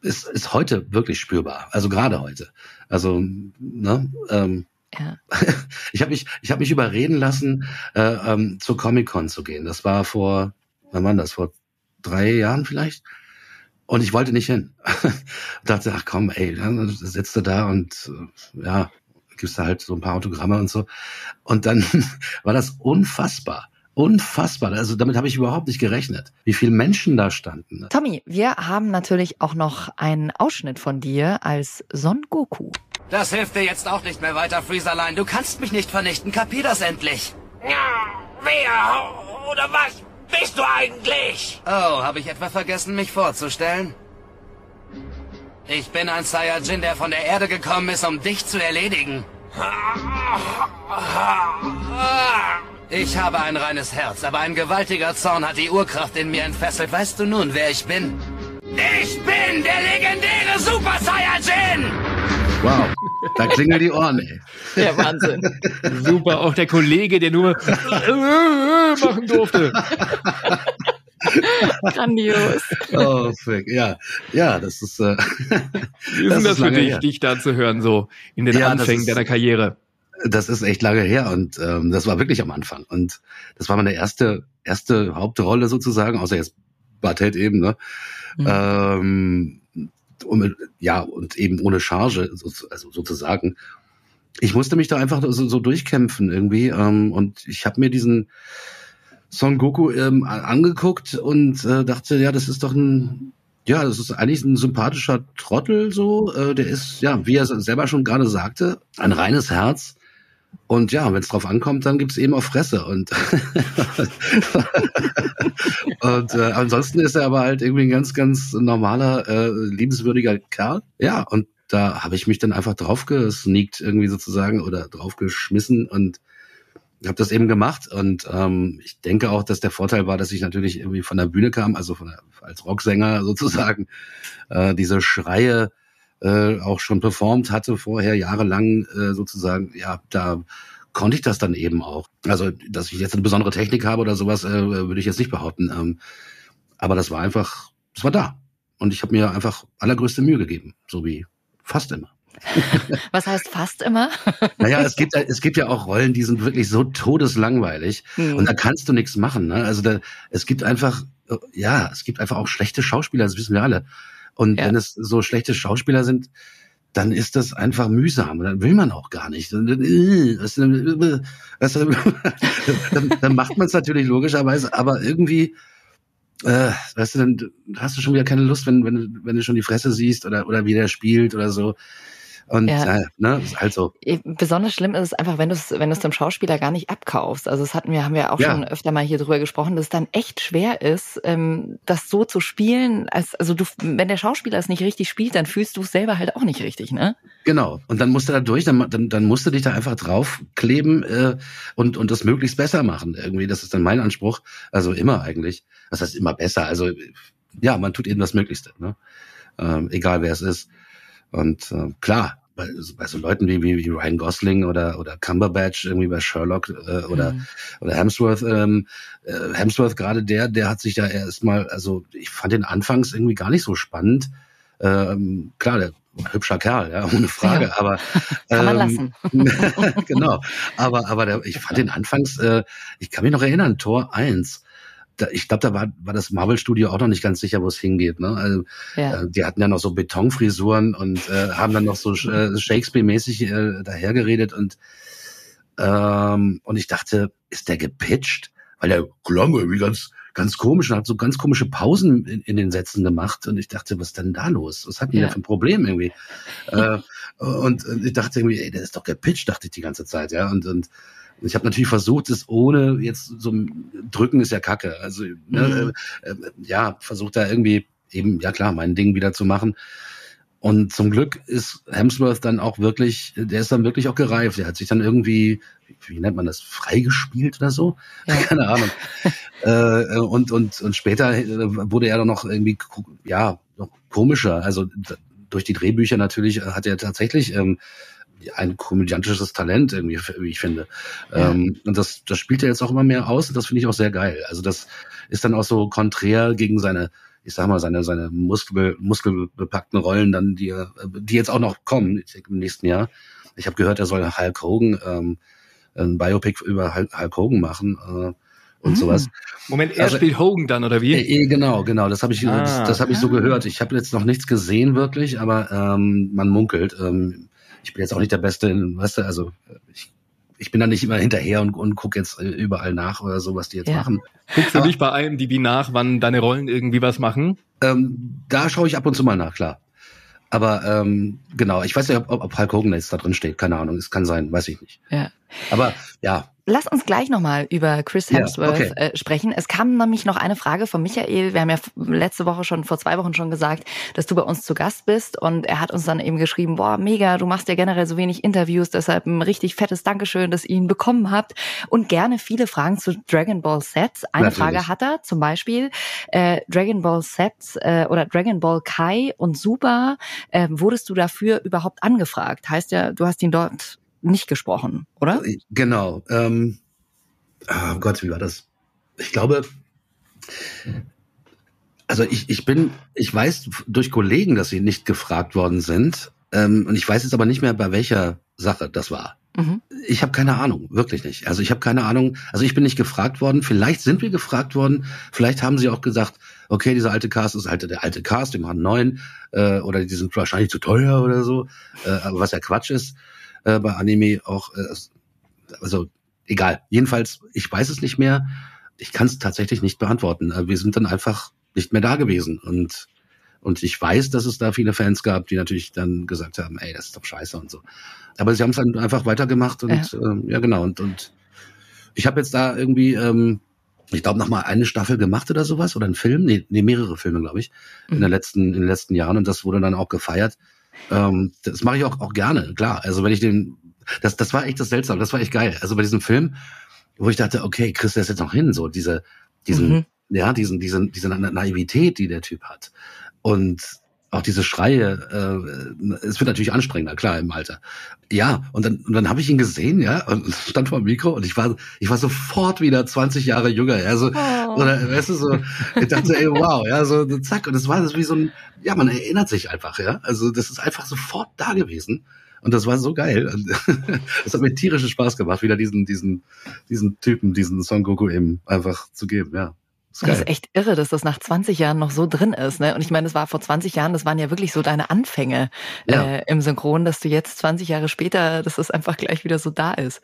ist, ist heute wirklich spürbar. Also gerade heute. Also, ne, ähm, ja. Ich habe mich, ich habe mich überreden lassen, äh, ähm, zur Comic Con zu gehen. Das war vor, wann war das? Vor drei Jahren vielleicht. Und ich wollte nicht hin. dachte, ach komm, ey, dann sitzt du da und äh, ja, gibst da halt so ein paar Autogramme und so. Und dann war das unfassbar. Unfassbar. Also damit habe ich überhaupt nicht gerechnet, wie viele Menschen da standen. Tommy, wir haben natürlich auch noch einen Ausschnitt von dir als Son Goku. Das hilft dir jetzt auch nicht mehr weiter, Freezerline. Du kannst mich nicht vernichten. Kapier das endlich. Ja, wer oder was bist du eigentlich? Oh, habe ich etwa vergessen, mich vorzustellen? Ich bin ein Saiyajin, der von der Erde gekommen ist, um dich zu erledigen. Ich habe ein reines Herz, aber ein gewaltiger Zorn hat die Urkraft in mir entfesselt. Weißt du nun, wer ich bin? Ich bin der legendäre Super Saiyajin! Wow, da klingeln die Ohren, ey. Ja, Wahnsinn. Super, auch der Kollege, der nur machen durfte. Grandios. Oh, fick. Ja, ja, das ist. Äh, Wie ist das, das für dich, her. dich da zu hören, so in den ja, Anfängen ist, deiner Karriere? Das ist echt lange her und ähm, das war wirklich am Anfang. Und das war meine erste, erste Hauptrolle sozusagen, außer jetzt Bartelt eben, ne? Mhm. Ähm, um, ja, und eben ohne Charge, also sozusagen. Ich musste mich da einfach so, so durchkämpfen irgendwie. Ähm, und ich habe mir diesen Son Goku ähm, angeguckt und äh, dachte, ja, das ist doch ein, ja, das ist eigentlich ein sympathischer Trottel so. Äh, der ist, ja, wie er selber schon gerade sagte, ein reines Herz. Und ja, wenn es drauf ankommt, dann gibt's eben auf Fresse. Und, und äh, ansonsten ist er aber halt irgendwie ein ganz, ganz normaler, äh, liebenswürdiger Kerl. Ja, und da habe ich mich dann einfach drauf gesneakt irgendwie sozusagen oder draufgeschmissen und habe das eben gemacht. Und ähm, ich denke auch, dass der Vorteil war, dass ich natürlich irgendwie von der Bühne kam, also von der, als Rocksänger sozusagen, äh, diese Schreie äh, auch schon performt hatte vorher jahrelang äh, sozusagen, ja, da konnte ich das dann eben auch. Also, dass ich jetzt eine besondere Technik habe oder sowas, äh, würde ich jetzt nicht behaupten. Ähm, aber das war einfach, das war da. Und ich habe mir einfach allergrößte Mühe gegeben, so wie fast immer. Was heißt fast immer? naja, es gibt, es gibt ja auch Rollen, die sind wirklich so todeslangweilig hm. und da kannst du nichts machen. Ne? Also da, es gibt einfach, ja, es gibt einfach auch schlechte Schauspieler, das wissen wir alle. Und ja. wenn es so schlechte Schauspieler sind, dann ist das einfach mühsam. Dann will man auch gar nicht. Dann, dann, dann macht man es natürlich logischerweise, aber irgendwie äh, weißt du, dann hast du schon wieder keine Lust, wenn, wenn, du- wenn du schon die Fresse siehst oder, oder wie der spielt oder so. Und Ja. ja. ne, ist halt so. Besonders schlimm ist es einfach, wenn du es wenn du es dem Schauspieler gar nicht abkaufst. Also das hatten wir, haben wir auch Ja. schon öfter mal hier drüber gesprochen, dass es dann echt schwer ist, ähm, das so zu spielen. Als, also du, wenn der Schauspieler es nicht richtig spielt, dann fühlst du es selber halt auch nicht richtig, ne? Genau. Und dann musst du da durch, dann, dann, dann musst du dich da einfach draufkleben äh, und, und das möglichst besser machen. Irgendwie, das ist dann mein Anspruch. Also immer eigentlich. Das heißt immer besser. Also ja, man tut eben das Möglichste, ne? Ähm, egal wer es ist. Und äh, klar, bei, bei so Leuten wie, wie, wie Ryan Gosling oder, oder Cumberbatch, irgendwie bei Sherlock äh, oder, Mhm. oder Hemsworth, ähm, äh, Hemsworth gerade der, der hat sich da erstmal, also ich fand den anfangs irgendwie gar nicht so spannend. Ähm, klar, der hübscher Kerl, ja, ohne Frage, Ja. aber Kann man ähm, genau. Aber, aber der, ich fand den anfangs, äh, ich kann mich noch erinnern, Tor 1. Da, ich glaube, da war, war das Marvel-Studio auch noch nicht ganz sicher, wo es hingeht. Ne? Also, Ja. äh, die hatten ja noch so Betonfrisuren und äh, haben dann noch so äh, Shakespeare-mäßig äh, dahergeredet und ähm, und ich dachte, ist der gepitcht? Weil der klang irgendwie ganz, ganz komisch und hat so ganz komische Pausen in, in den Sätzen gemacht. Und ich dachte, was ist denn da los? Was hat denn Ja. der für ein Problem irgendwie? äh, und, und ich dachte irgendwie, ey, der ist doch gepitcht, dachte ich die ganze Zeit, ja. Und, und ich habe natürlich versucht, es ohne jetzt so drücken ist ja Kacke. Also ne, äh, äh, ja, versucht da irgendwie eben, ja klar, mein Ding wieder zu machen. Und zum Glück ist Hemsworth dann auch wirklich, der ist dann wirklich auch gereift. Der hat sich dann irgendwie, wie, wie nennt man das, freigespielt oder so? Ja. Keine Ahnung. äh, und, und, und später äh, wurde er dann noch irgendwie, ja, noch komischer. Also durch die Drehbücher natürlich äh, hat er tatsächlich ähm, ein komödiantisches Talent irgendwie, wie ich finde. Ja. Ähm, und das, das spielt er jetzt auch immer mehr aus und das finde ich auch sehr geil. Also das ist dann auch so konträr gegen seine, ich sag mal, seine, seine Muskel, muskelbepackten Rollen dann, die, er- die jetzt auch noch kommen im nächsten Jahr. Ich habe gehört, er soll Hulk Hogan, ähm, ein Biopic über Hulk Hogan machen äh, und Mm. sowas. Moment, er Also- spielt Hogan dann, oder wie? Äh, äh, genau, genau, das habe ich, Ah. das, das habe ich so gehört. Ich habe jetzt noch nichts gesehen wirklich, aber ähm, man munkelt. Ähm, ich bin jetzt auch nicht der Beste, in, weißt du, also ich, ich bin da nicht immer hinterher und, und gucke jetzt äh, überall nach oder so, was die jetzt Ja. machen. Guckst du Aber- nicht bei IMDb nach, wann deine Rollen irgendwie was machen? Ähm, da schaue ich ab und zu mal nach, klar. Aber ähm, genau, ich weiß nicht, ob, ob ob Hulk Hogan jetzt da drin steht. Keine Ahnung, es kann sein, weiß ich nicht. Ja. Aber ja, Lass uns gleich nochmal über Chris Ja, Hemsworth okay. äh, sprechen. Es kam nämlich noch eine Frage von Michael. Wir haben ja letzte Woche schon, vor zwei Wochen schon gesagt, dass du bei uns zu Gast bist. Und er hat uns dann eben geschrieben, boah, mega, du machst ja generell so wenig Interviews, deshalb ein richtig fettes Dankeschön, dass ihr ihn bekommen habt. Und gerne viele Fragen zu Dragon Ball Sets. Eine Natürlich. Frage hat er, zum Beispiel äh, Dragon Ball Sets äh, oder Dragon Ball Kai und Super. Äh, wurdest du dafür überhaupt angefragt? Heißt ja, du hast ihn dort nicht gesprochen, oder? Genau. Ähm, oh Gott, wie war das? Ich glaube, also ich, ich bin, ich weiß durch Kollegen, dass sie nicht gefragt worden sind. Ähm, und ich weiß jetzt aber nicht mehr, bei welcher Sache das war. Mhm. Ich habe keine Ahnung, wirklich nicht. Also ich habe keine Ahnung. Also ich bin nicht gefragt worden. Vielleicht sind wir gefragt worden. Vielleicht haben sie auch gesagt, okay, dieser alte Cast ist halt der alte Cast, wir machen einen neuen. Äh, oder die sind wahrscheinlich zu teuer oder so. Äh, aber was ja Quatsch ist äh, bei Anime auch. Äh, also egal. Jedenfalls, ich weiß es nicht mehr. Ich kann es tatsächlich nicht beantworten. Äh, Wir sind dann einfach nicht mehr da gewesen. Und, und ich weiß, dass es da viele Fans gab, die natürlich dann gesagt haben, ey, das ist doch scheiße und so. Aber sie haben es dann einfach weitergemacht und ja, ähm, ja genau. Und, und ich habe jetzt da irgendwie, ähm, ich glaube, noch mal eine Staffel gemacht oder sowas oder einen Film, nee, nee mehrere Filme, glaube ich, in den letzten in den letzten Jahren und das wurde dann auch gefeiert. Ähm, das mache ich auch auch gerne, klar. Also wenn ich den, das das war echt das Seltsame, das war echt geil. Also bei diesem Film, wo ich dachte, okay, kriegst du das jetzt noch hin, so diese diesen Mhm. ja diesen diesen diese Na- Naivität, die der Typ hat und auch diese Schreie, äh, es wird natürlich anstrengender, klar, im Alter. Ja, und dann, und dann habe ich ihn gesehen, ja, und stand vor dem Mikro und ich war, ich war sofort wieder 20 Jahre jünger, ja, so, Oh. oder, weißt du, so, ich dachte, ey, wow, ja, so, zack, und das war das wie so ein, ja, man erinnert sich einfach, ja, also das ist einfach sofort da gewesen. Und das war so geil. Es hat mir tierischen Spaß gemacht, wieder diesen, diesen, diesen Typen, diesen Son Goku eben einfach zu geben, ja. Das ist echt irre, dass das nach 20 Jahren noch so drin ist. Ne? Und ich meine, es war vor 20 Jahren, das waren ja wirklich so deine Anfänge Ja. äh, im Synchron, dass du jetzt 20 Jahre später, dass das einfach gleich wieder so da ist.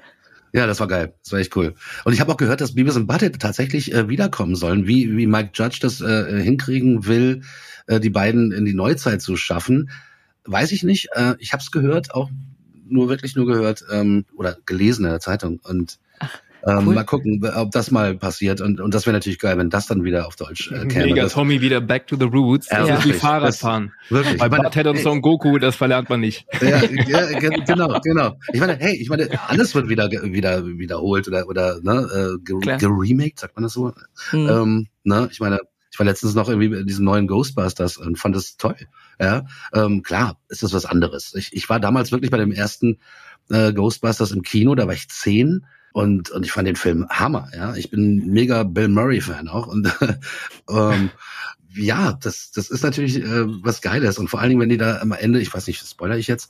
Ja, das war geil. Das war echt cool. Und ich habe auch gehört, dass Beavis und Butthead tatsächlich äh, wiederkommen sollen. Wie, wie Mike Judge das äh, hinkriegen will, äh, die beiden in die Neuzeit zu schaffen, weiß ich nicht. Äh, ich habe es gehört, auch nur wirklich nur gehört ähm, oder gelesen in der Zeitung. Und ähm, cool. mal gucken, ob das mal passiert. Und, und das wäre natürlich geil, wenn das dann wieder auf Deutsch äh, käme. Mega, Das- Tommy wieder back to the roots. Ja, das ist wie wirklich. Fahrradfahren. Wirklich. Bei Ich meine, Butthead und ey, Son Goku, das verlernt man nicht. ja, ja, ge- genau, genau. Ich meine, hey, ich meine, alles wird wieder wieder wiederholt oder oder ne, äh, ge- Klar. geremaked, sagt man das so? Hm. Ähm, ne, ich meine, ich war letztens noch irgendwie in diesem neuen Ghostbusters und fand es toll. Ja, ähm, klar, ist das was anderes. Ich, ich war damals wirklich bei dem ersten äh, Ghostbusters im Kino, da war ich zehn und und ich fand den Film Hammer. Ja, ich bin mega Bill Murray Fan auch und ähm, ja, das das ist natürlich äh, was Geiles und vor allen Dingen, wenn die da am Ende, ich weiß nicht, spoiler ich jetzt,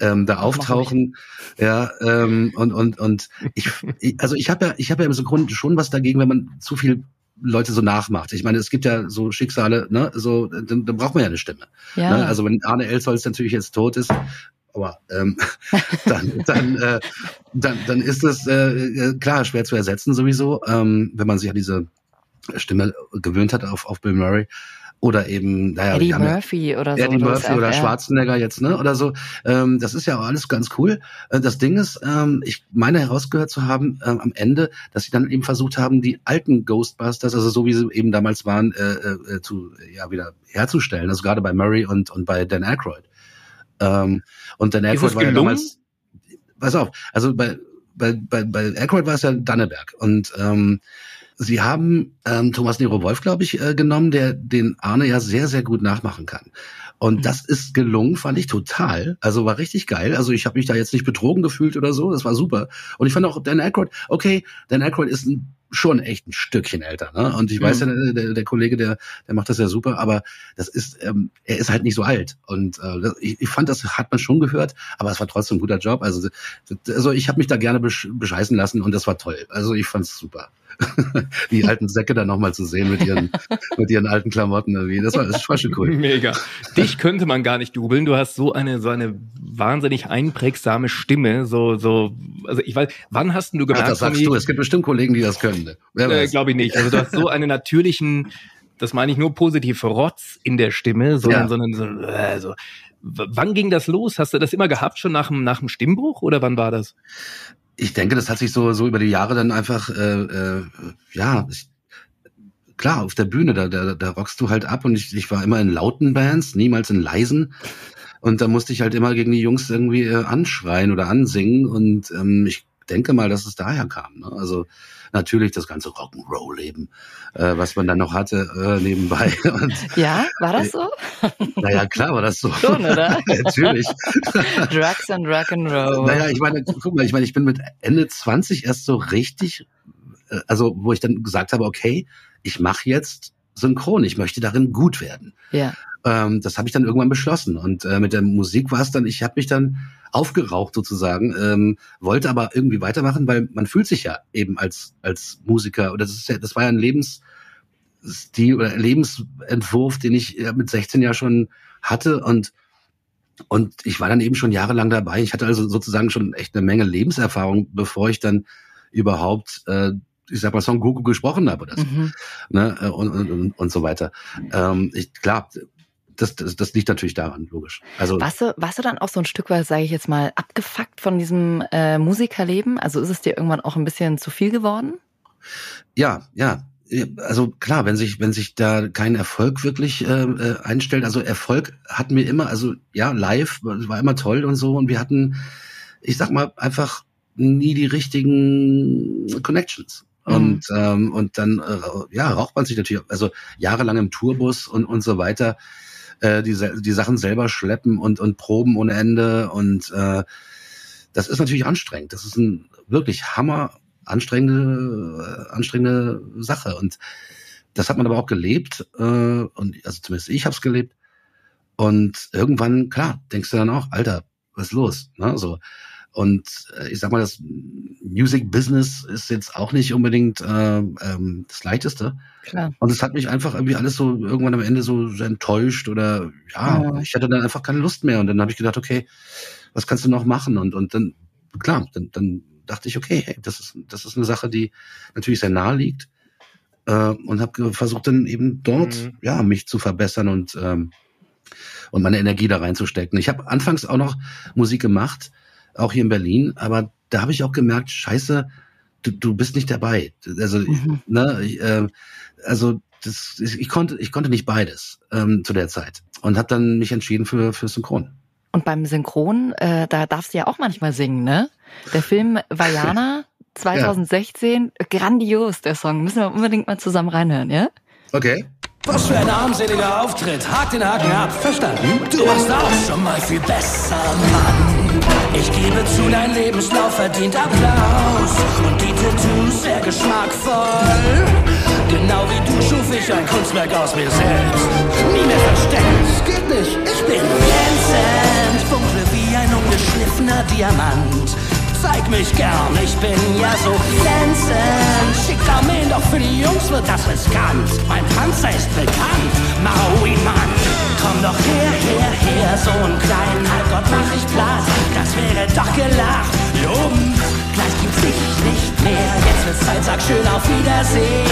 ähm, da auftauchen, ja, ähm, und und und ich, ich also ich habe ja ich habe ja im Synchron schon was dagegen, wenn man zu viel Leute so nachmacht. Ich meine, es gibt ja so Schicksale, ne, so dann, dann braucht man ja eine Stimme. ja. Ne? Also wenn Arne Elsholz natürlich jetzt tot ist, aber ähm, dann, dann, äh, dann, dann ist es äh, äh, klar schwer zu ersetzen sowieso, ähm, wenn man sich an diese Stimme gewöhnt hat auf, auf Bill Murray. Oder eben, naja, Eddie ja- Murphy oder so. Eddie Murphy oder Schwarzenegger jetzt, ne? Oder so. Ähm, das ist ja auch alles ganz cool. Äh, Das Ding ist, ähm, ich meine herausgehört zu haben ähm, am Ende, dass sie dann eben versucht haben, die alten Ghostbusters, also so wie sie eben damals waren, äh, äh, zu ja wieder herzustellen. Also gerade bei Murray und und bei Dan Aykroyd. Ähm, und Dan Ist Aykroyd war ja damals. Pass auf, also bei bei bei, bei Aykroyd war es ja Danneberg und ähm, Sie haben ähm, Thomas Nero Wolf, glaube ich, äh, genommen, der den Arne ja sehr, sehr gut nachmachen kann. Und Mhm. das ist gelungen, fand ich total. Also war richtig geil. Also ich habe mich da jetzt nicht betrogen gefühlt oder so. Das war super. Und ich fand auch Dan Aykroyd, okay, Dan Aykroyd ist ein, schon echt ein Stückchen älter. Ne? Und ich weiß ja, der, der, der Kollege, der, der macht das ja super. Aber das ist, ähm, er ist halt nicht so alt. Und äh, ich, ich fand, das hat man schon gehört. Aber es war trotzdem ein guter Job. Also, also ich habe mich da gerne besch bescheißen lassen und das war toll. Also ich fand's super. Die alten Säcke da nochmal zu sehen mit ihren, mit ihren alten Klamotten irgendwie. Das war, das war schon cool. Mega. Dich könnte man gar nicht dubeln. Du hast so eine, so eine wahnsinnig einprägsame Stimme. So, so, also ich weiß, wann hast denn du Ach, gemerkt, das sagst du. Es gibt bestimmt Kollegen, die das können. Ne? Wer Äh. Glaube ich nicht. Also du hast so einen natürlichen, das meine ich nur positiv, Rotz in der Stimme, so, Ja. einen, so, äh, so. W- Wann ging das los? Hast du das immer gehabt, schon nach dem, nach dem Stimmbruch oder wann war das? Ich denke, das hat sich so, so über die Jahre dann einfach, äh, äh, ja, ich, klar, auf der Bühne, da, da, da rockst du halt ab und ich, ich war immer in lauten Bands, niemals in leisen. Und da musste ich halt immer gegen die Jungs irgendwie äh, anschreien oder ansingen und ähm, ich denke mal, dass es daher kam. Ne? Also natürlich das ganze Rock'n'Roll-Leben, äh, was man dann noch hatte äh, nebenbei. Und Ja, war das so? naja, klar war das so. Schon, oder? natürlich. Drugs and Rock'n'Roll. Naja, ich meine, guck mal, ich meine, ich bin mit Ende 20 erst so richtig, äh, also wo ich dann gesagt habe, okay, ich mache jetzt synchron, ich möchte darin gut werden. Ja. Ähm, das habe ich dann irgendwann beschlossen. Und äh, mit der Musik war es dann, ich habe mich dann aufgeraucht sozusagen, ähm, wollte aber irgendwie weitermachen, weil man fühlt sich ja eben als als Musiker oder das ist ja, das war ja ein Lebensstil oder Lebensentwurf, den ich ja mit 16 ja schon hatte und und ich war dann eben schon jahrelang dabei. Ich hatte also sozusagen schon echt eine Menge Lebenserfahrung, bevor ich dann überhaupt, äh, ich sag mal, Son Goku gesprochen habe oder so, Mhm. ne? äh, Und, und, und, und so weiter. Ähm, ich, klar, das, das, das liegt natürlich daran, logisch. Also Warst du, warst du dann auch so ein Stück weit, sage ich jetzt mal, abgefuckt von diesem äh, Musikerleben? Also ist es dir irgendwann auch ein bisschen zu viel geworden? Ja, ja. Also klar, wenn sich, wenn sich da kein Erfolg wirklich äh, äh, einstellt, also Erfolg hatten wir immer, also ja, live war immer toll und so und wir hatten, ich sag mal, einfach nie die richtigen Connections. Mhm. Und, ähm, und dann äh, ja, raucht man sich natürlich, also jahrelang im Tourbus und, und so weiter, äh, die, die Sachen selber schleppen und, und proben ohne Ende. Und äh, das ist natürlich anstrengend. Das ist ein wirklich hammer anstrengende, äh, anstrengende Sache. Und das hat man aber auch gelebt. Äh, und also zumindest ich habe es gelebt. Und irgendwann, klar, denkst du dann auch, Alter, was ist los? Ne? So. Und äh, ich sag mal, das Music Business ist jetzt auch nicht unbedingt äh, ähm, das Leichteste. Klar. Und es hat mich einfach irgendwie alles so irgendwann am Ende so enttäuscht oder ja, Ja. ich hatte dann einfach keine Lust mehr. Und dann habe ich gedacht, okay, was kannst du noch machen? Und, und dann, klar, dann, dann dachte ich, okay, hey, das ist, das ist eine Sache, die natürlich sehr nahe liegt. Äh, und habe versucht dann eben dort, Mhm. ja, mich zu verbessern und, ähm, und meine Energie da reinzustecken. Ich habe anfangs auch noch Musik gemacht, auch hier in Berlin, aber da habe ich auch gemerkt, scheiße, du, du bist nicht dabei. Also, Mhm. ne, ich, äh, also das, ich, ich konnte, ich konnte nicht beides ähm, zu der Zeit und habe dann mich entschieden für für Synchron. Und beim Synchron, äh, da darfst du ja auch manchmal singen, ne? Der Film Vajana 2016, grandios, der Song. Müssen wir unbedingt mal zusammen reinhören, ja? Okay. Was für ein armseliger Auftritt. Hakt den Haken ab. Verstanden? Du warst auch schon mal viel besser, Mann. Ich gebe zu, dein Lebenslauf verdient Applaus. Und die Tattoos sehr geschmackvoll. Genau wie du schuf ich ein Kunstwerk aus mir selbst. Nie mehr versteckt. Geht nicht. Ich bin glänzend. Funkle wie ein ungeschliffener Diamant. Zeig mich gern, ich bin ja so glänzend. Schickt Armeen, doch für die Jungs wird das riskant. Mein Panzer ist bekannt, Maui Mann. Komm doch her, her, her, so einen kleinen Halbgott mach ich platt. Das wäre doch gelacht. Loben, gleich gibt's dich nicht mehr. Jetzt wird's Zeit, sag schön auf Wiedersehen.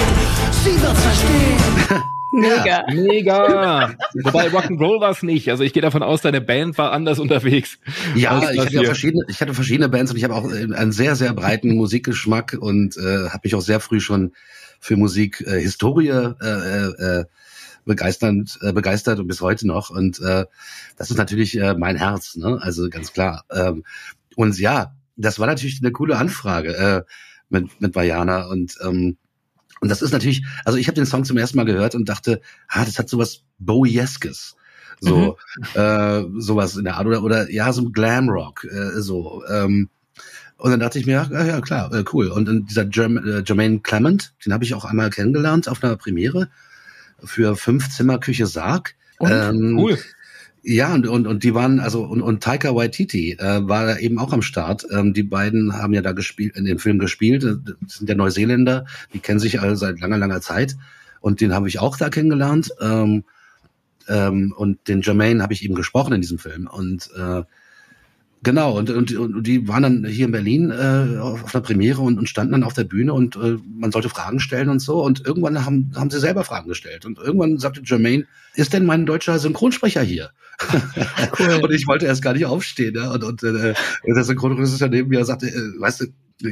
Sie wird's verstehen. Mega. Mega! Wobei Rock'n'Roll war es nicht. Also ich gehe davon aus, deine Band war anders unterwegs. Ja, ich hatte ja verschiedene, ich hatte verschiedene Bands und ich habe auch äh, einen sehr, sehr breiten Musikgeschmack und äh, habe mich auch sehr früh schon für Musik äh, Historie äh, äh, begeisternd, äh, begeistert und bis heute noch. Und äh, das ist natürlich äh, mein Herz, ne? Also ganz klar. Ähm, und ja, das war natürlich eine coole Anfrage äh, mit, mit Vajana und ähm, und das ist natürlich, also ich habe den Song zum ersten Mal gehört und dachte, ah, das hat sowas Bowieskes. So, äh, sowas in der Art oder, oder ja, so Glamrock, äh, so. Ähm, und dann dachte ich mir, ja, ja klar, äh, cool. Und, und dieser Jerm, äh, Jermaine Clement, den habe ich auch einmal kennengelernt auf einer Premiere für fünf Zimmer Küche Sarg. Und? Ähm, Cool. Ja, und, und, und die waren, also, und, und Taika Waititi äh, war da eben auch am Start. Ähm, die beiden haben ja da gespielt, in dem Film gespielt. Äh, Das sind ja Neuseeländer, die kennen sich alle seit langer, langer Zeit. Und den habe ich auch da kennengelernt. Ähm, ähm, und den Jermaine habe ich eben gesprochen in diesem Film. Und äh, genau, und, und, und die waren dann hier in Berlin äh, auf einer Premiere und, und standen dann auf der Bühne und äh, man sollte Fragen stellen und so. Und irgendwann haben, haben sie selber Fragen gestellt. Und irgendwann sagte Jermaine, ist denn mein deutscher Synchronsprecher hier? Cool. Und ich wollte erst gar nicht aufstehen. Ne? Und, und äh, der Synchronregisseur neben mir sagte, äh, weißt du,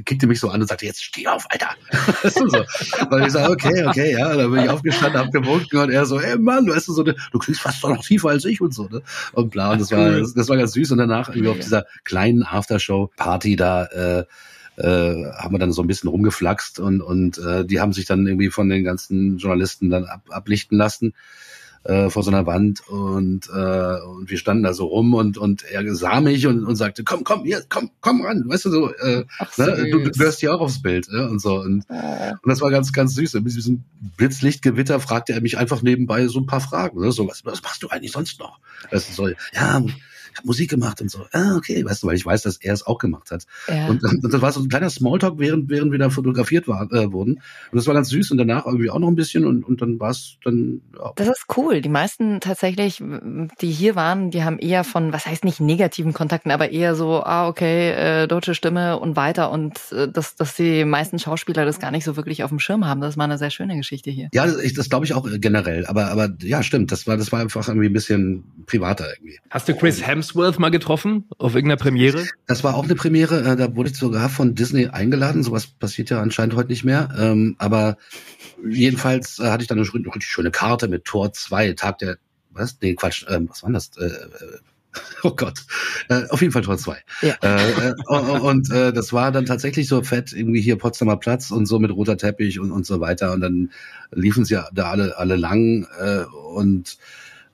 kickte mich so an und sagte, jetzt steh auf, Alter. Du, so. Weil ich sage, okay, okay, ja, dann bin ich aufgestanden, hab gewunken und er so, ey Mann, weißt du, so, ne, du kriegst fast noch tiefer als ich und so, ne? Und bla, und das war, das, das war ganz süß. Und danach irgendwie auf dieser kleinen Aftershow-Party da, äh, äh, haben wir dann so ein bisschen rumgeflaxt und, und äh, die haben sich dann irgendwie von den ganzen Journalisten dann ab, ablichten lassen äh, vor so einer Wand und, äh, und wir standen da so rum und, und er sah mich und, und sagte, komm, komm, hier, komm, komm ran, weißt du so, äh, Ach, ne, du, du gehörst hier auch aufs Bild ne, und so und, Äh, und das war ganz, ganz süß. Mit diesem Blitzlichtgewitter fragte er mich einfach nebenbei so ein paar Fragen. Ne? So, was, was machst du eigentlich sonst noch? Weißt du, so, ja, ich habe Musik gemacht und so. Ah, okay, weißt du, weil ich weiß, dass er es auch gemacht hat. ja. Und, und das war so ein kleiner Smalltalk, während, während wir da fotografiert war, äh, wurden. Und das war ganz süß und danach irgendwie auch noch ein bisschen und, und dann war es dann, ja. Das ist cool. Die meisten tatsächlich, die hier waren, die haben eher von, was heißt nicht negativen Kontakten, aber eher so, ah, okay, äh, deutsche Stimme und weiter. Und äh, dass, dass die meisten Schauspieler das gar nicht so wirklich auf dem Schirm haben. Das war eine sehr schöne Geschichte hier. Ja, das, das glaube ich auch äh, generell. Aber, aber ja, stimmt. Das war, das war einfach irgendwie ein bisschen privater irgendwie. Hast du Chris Hemsworth mal getroffen auf irgendeiner Premiere? Das war auch eine Premiere, äh, da wurde ich sogar von Disney eingeladen. Sowas passiert ja anscheinend heute nicht mehr. Ähm, aber jedenfalls äh, hatte ich dann eine schön- richtig schöne Karte mit Tor 2, Tag der, was? Nee, Quatsch, ähm, was war das? Äh, äh, oh Gott. Äh, auf jeden Fall Tor 2. Ja. Äh, äh, und und äh, das war dann tatsächlich so fett, irgendwie hier Potsdamer Platz und so mit roter Teppich und, und so weiter. Und dann liefen sie ja da alle, alle lang äh, und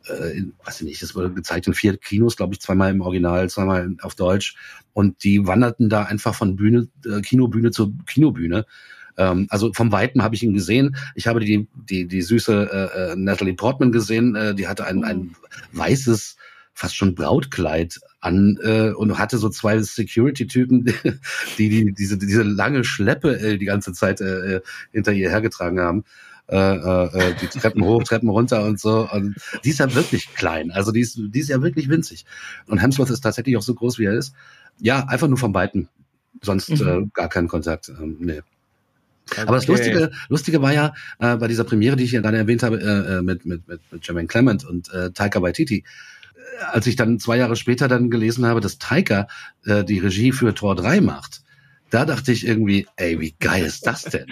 äh, in, weiß ich nicht, das wurde gezeigt in vier Kinos, glaube ich, zweimal im Original, zweimal auf Deutsch. Und die wanderten da einfach von Bühne, äh, Kinobühne zu Kinobühne. Ähm, also vom Weiten habe ich ihn gesehen. Ich habe die, die, die süße äh, äh, Natalie Portman gesehen, äh, die hatte ein, ein weißes, fast schon Brautkleid an äh, und hatte so zwei Security-Typen, die, die diese, diese lange Schleppe äh, die ganze Zeit äh, äh, hinter ihr hergetragen haben äh, äh, die Treppen hoch, Treppen runter und so. Und die ist ja wirklich klein. Also die ist, die ist ja wirklich winzig. Und Hemsworth ist tatsächlich auch so groß, wie er ist. Ja, einfach nur vom Weiten sonst Mhm. äh, gar keinen Kontakt. Ähm, nee. Aber das Okay. Lustige, Lustige war ja äh, bei dieser Premiere, die ich ja gerade erwähnt habe, äh, äh, mit, mit, mit, mit Jermaine Clement und äh, Taika Waititi, äh, als ich dann zwei Jahre später dann gelesen habe, dass Taika äh, die Regie für Tor 3 macht, da dachte ich irgendwie, ey, wie geil ist das denn?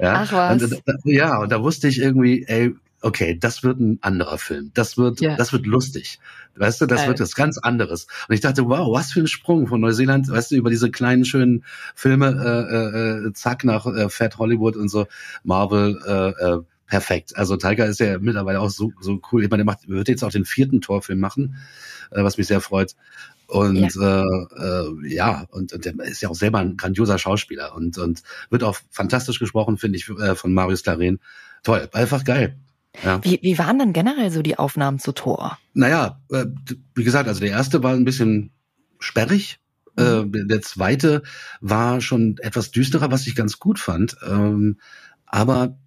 Ja, Ach was. Und, da, ja, und da wusste ich irgendwie, ey, okay, das wird ein anderer Film. Das wird, Ja. das wird lustig. Weißt du, das Geil. wird was ganz anderes. Und ich dachte, wow, was für ein Sprung von Neuseeland, weißt du, über diese kleinen schönen Filme, äh, äh, zack nach äh, Fat Hollywood und so, Marvel, äh, äh, perfekt. Also Tiger ist ja mittlerweile auch so, so cool. Ich meine, der macht, wird jetzt auch den vierten Torfilm machen, äh, was mich sehr freut. Und äh, äh, ja, und, und der ist ja auch selber ein grandioser Schauspieler und, und wird auch fantastisch gesprochen, finde ich, äh, von Marius Claren. Toll, einfach geil. Ja. Wie, wie waren denn generell so die Aufnahmen zu Tor? Naja, äh, wie gesagt, also der erste war ein bisschen sperrig. Äh, der der zweite war schon etwas düsterer, was ich ganz gut fand. Ähm, aber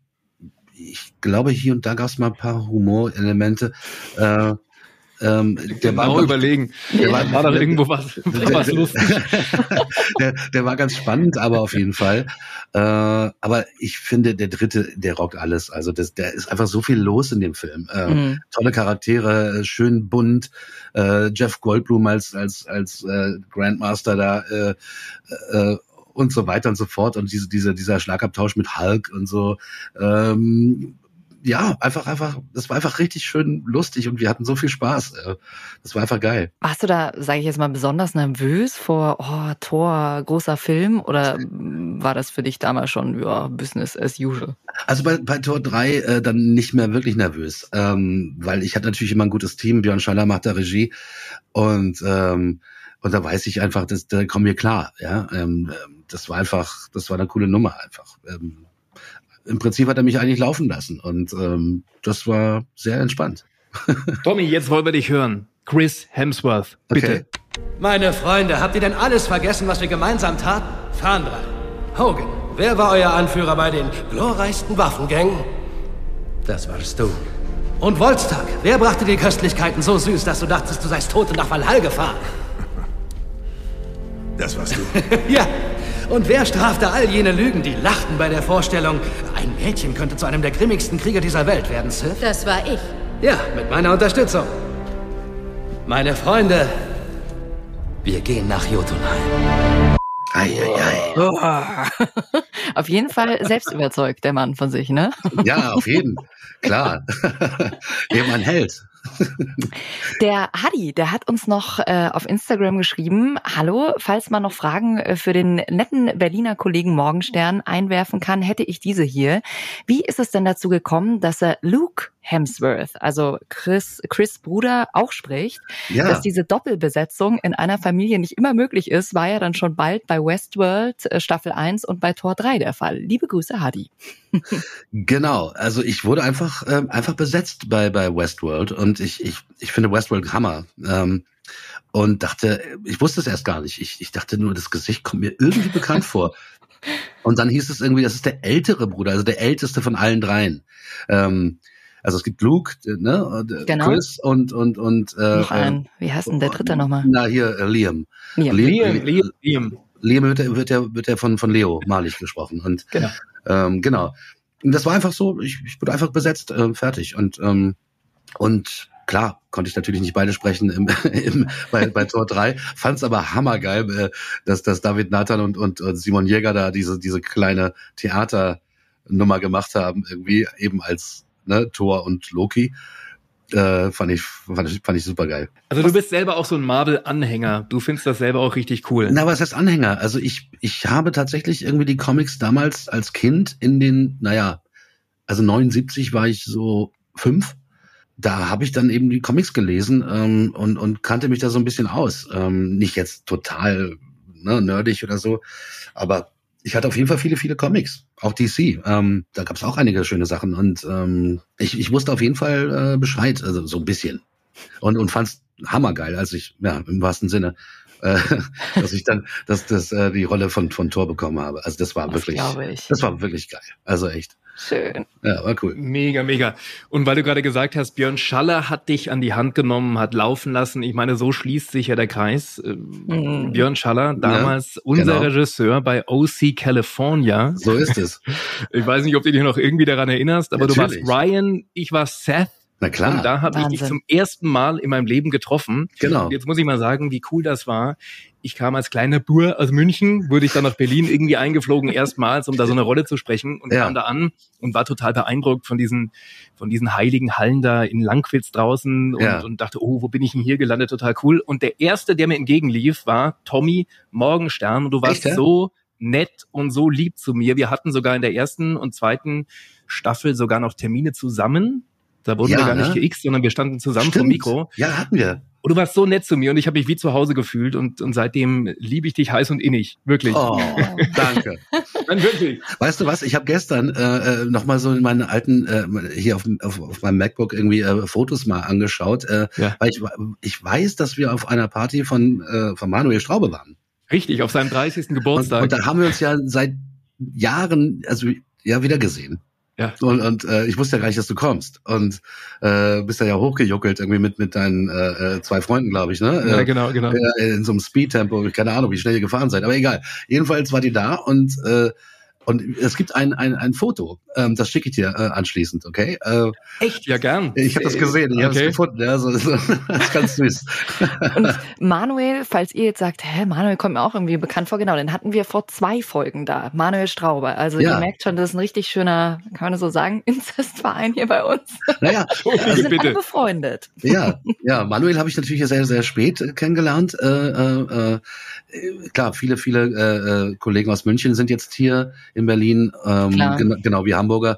ich glaube, hier und da gab es mal ein paar Humorelemente. Äh, ähm, der Genau ich, überlegen. Der war, war doch irgendwo was, was lustig. der, der war ganz spannend, aber auf jeden Fall. Äh, aber ich finde, der dritte, der rockt alles. Also das, der ist einfach so viel los in dem Film. Äh, Mhm. Tolle Charaktere, schön bunt. Äh, Jeff Goldblum als als als äh, Grandmaster da äh, äh, und so weiter und so fort und diese diese dieser Schlagabtausch mit Hulk und so. Ähm, ja, einfach, einfach, das war einfach richtig schön lustig und wir hatten so viel Spaß. Äh, Das war einfach geil. Warst du da, sage ich jetzt mal, besonders nervös vor oh, Tor, großer Film? Oder war das für dich damals schon ja, Business as usual? Also bei, bei Tor 3 äh, dann nicht mehr wirklich nervös, ähm, weil ich hatte natürlich immer ein gutes Team. Björn Schaller macht da Regie und ähm, und da weiß ich einfach, dass da kommen wir klar. Ja, ähm, ähm, das war einfach, das war eine coole Nummer einfach. Ähm, Im Prinzip hat er mich eigentlich laufen lassen und ähm, das war sehr entspannt. Tommy, jetzt wollen wir dich hören. Chris Hemsworth, bitte. Okay. Meine Freunde, habt ihr denn alles vergessen, was wir gemeinsam taten? Fahndra, Hogan, wer war euer Anführer bei den glorreichsten Waffengängen? Das warst du. Und Wolstag, wer brachte dir Köstlichkeiten so süß, dass du dachtest, du seist tot und nach Valhall gefahren? Das warst du. ja. Und wer strafte all jene Lügen, die lachten bei der Vorstellung, ein Mädchen könnte zu einem der grimmigsten Krieger dieser Welt werden, Sith? Das war ich. Ja, mit meiner Unterstützung. Meine Freunde, wir gehen nach Jotunheim. Ei, ei, ei. Oh. Auf jeden Fall selbst überzeugt, der Mann von sich, ne? Ja, auf jeden. Klar. Eben ein Held. Der Hadi, der hat uns noch äh, auf Instagram geschrieben, hallo, falls man noch Fragen äh, für den netten Berliner Kollegen Morgenstern einwerfen kann, hätte ich diese hier. Wie ist es denn dazu gekommen, dass er Luke Hemsworth, also Chris, Chris Bruder, auch spricht? Ja. Dass diese Doppelbesetzung in einer Familie nicht immer möglich ist, war ja dann schon bald bei Westworld äh, Staffel 1 und bei Tor 3 der Fall. Liebe Grüße, Hadi. Genau, also ich wurde einfach ähm, einfach besetzt bei bei Westworld und ich ich ich finde Westworld Hammer ähm, und dachte, ich wusste es erst gar nicht. Ich ich dachte nur, das Gesicht kommt mir irgendwie bekannt vor. Und dann hieß es irgendwie, das ist der ältere Bruder, also der älteste von allen dreien. Ähm, also es gibt Luke, ne, und, äh, Genau. Chris und und und äh, Noch ein, wie heißt denn der dritte nochmal? Na hier äh, Liam. Liam. Liam, Liam, Liam. Liam wird, ja- wird ja wird ja von von Leo malig gesprochen und Genau. Ähm, genau. Und das war einfach so, ich, ich wurde einfach besetzt, äh, fertig. Und, ähm, und klar, konnte ich natürlich nicht beide sprechen im, im, bei, bei Tor 3. Fand es aber hammergeil, äh, dass, dass David Nathan und, und, und Simon Jäger da diese, diese kleine Theaternummer gemacht haben, irgendwie eben als ne, Thor und Loki. Äh, fand ich, fand ich, fand ich super geil. Also du bist selber auch so ein Marvel-Anhänger. Du findest das selber auch richtig cool. Na, was heißt Anhänger? Also ich, ich habe tatsächlich irgendwie die Comics damals als Kind in den, naja, also 79 war ich so fünf. Da habe ich dann eben die Comics gelesen ähm, und, und kannte mich da so ein bisschen aus. Ähm, nicht jetzt total ne, nerdig oder so, aber ich hatte auf jeden Fall viele, viele Comics. Auch DC. Ähm, da gab es auch einige schöne Sachen. Und ähm, ich, ich wusste auf jeden Fall äh, Bescheid, also so ein bisschen. Und, und fand's hammergeil, als ich, ja, im wahrsten Sinne, äh, dass ich dann dass, dass, äh, die Rolle von, von Thor bekommen habe. Also das war Das wirklich, das war wirklich geil. Also echt. Schön. Ja, war cool. Mega, mega. Und weil du gerade gesagt hast, Björn Schaller hat dich an die Hand genommen, hat laufen lassen. Ich meine, so schließt sich ja der Kreis. Äh, Mhm. Björn Schaller, damals unser genau. Regisseur bei OC California. So ist es. Ich weiß nicht, ob du dich noch irgendwie daran erinnerst, aber Natürlich. du warst Ryan, ich war Seth. Na klar. Und da habe ich dich zum ersten Mal in meinem Leben getroffen. Genau. Und jetzt muss ich mal sagen, wie cool das war. Ich kam als kleiner Bur aus München, wurde ich dann nach Berlin irgendwie eingeflogen, erstmals, um da so eine Rolle zu sprechen und Ja. kam da an und war total beeindruckt von diesen, von diesen heiligen Hallen da in Langwitz draußen und, Ja. und dachte, oh, wo bin ich denn hier gelandet? Total cool. Und der erste, der mir entgegenlief, war Tommy Morgenstern und du warst Echt, ja? so nett und so lieb zu mir. Wir hatten sogar in der ersten und zweiten Staffel sogar noch Termine zusammen. Da wurden Ja, wir gar nicht ne? geixt, sondern wir standen zusammen Stimmt. vom Mikro. Ja, hatten wir. Und du warst so nett zu mir und ich habe mich wie zu Hause gefühlt und, und seitdem liebe ich dich heiß und innig. Wirklich. Oh, danke. Nein, wirklich. Weißt du was? Ich habe gestern äh, äh, noch mal so in meinen alten äh, hier auf, auf, auf meinem MacBook irgendwie äh, Fotos mal angeschaut, äh, Ja. weil ich ich weiß, dass wir auf einer Party von äh, von Manuel Straube waren. Richtig, auf seinem 30. Und, Geburtstag. und da haben wir uns ja seit Jahren also ja wieder gesehen. Ja. Und, und äh, ich wusste ja gar nicht, dass du kommst. Und äh, bist ja ja hochgejuckelt irgendwie mit mit deinen äh, äh, zwei Freunden, glaube ich, ne? ja, Äh, genau, genau. äh, in so einem Speedtempo, keine Ahnung, wie schnell ihr gefahren seid, aber egal. Jedenfalls war die da und äh, und es gibt ein ein, ein Foto, ähm, das schicke ich dir äh, anschließend, okay? Äh, Echt? Ja, gern. ich habe das gesehen, ich habe es Okay. gefunden, ja, so, so, das ist ganz süß. Und Manuel, falls ihr jetzt sagt, hä, Manuel kommt mir auch irgendwie bekannt vor, genau, den hatten wir vor zwei Folgen da. Manuel Strauber. Also Ja. ihr merkt schon, das ist ein richtig schöner, kann man das so sagen, Inzestverein hier bei uns. Naja, Wir sind alle bitte. befreundet. ja, ja, Manuel habe ich natürlich sehr, sehr spät äh, kennengelernt. Äh, äh, äh, klar, viele, viele äh, äh, Kollegen aus München sind jetzt hier in Berlin, ähm, gen genau wie Hamburger.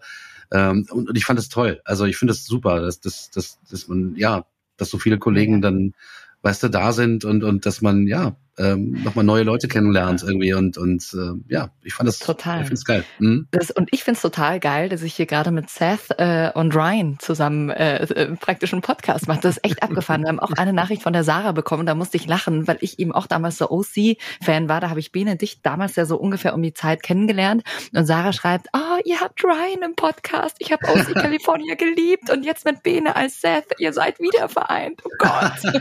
Ähm, und, und ich fand es toll. Also ich finde es super, dass, dass, dass, dass man, ja, dass so viele Kollegen dann, weißt du, da sind und, und dass man, ja, ähm, nochmal neue Leute kennenlernt irgendwie und, und äh, ja, ich fand das Total. Ich finde es geil. Mhm. Das, und ich find's total geil, dass ich hier gerade mit Seth äh, und Ryan zusammen äh, äh, praktisch einen Podcast mache. Das ist echt abgefahren. Wir haben auch eine Nachricht von der Sarah bekommen, da musste ich lachen, weil ich eben auch damals so OC-Fan war. Da habe ich Benedikt damals ja so ungefähr um die Zeit kennengelernt. Und Sarah schreibt, oh, ihr habt Ryan im Podcast. Ich habe OC California geliebt und jetzt mit Bene als Seth. Ihr seid wieder vereint. Oh Gott.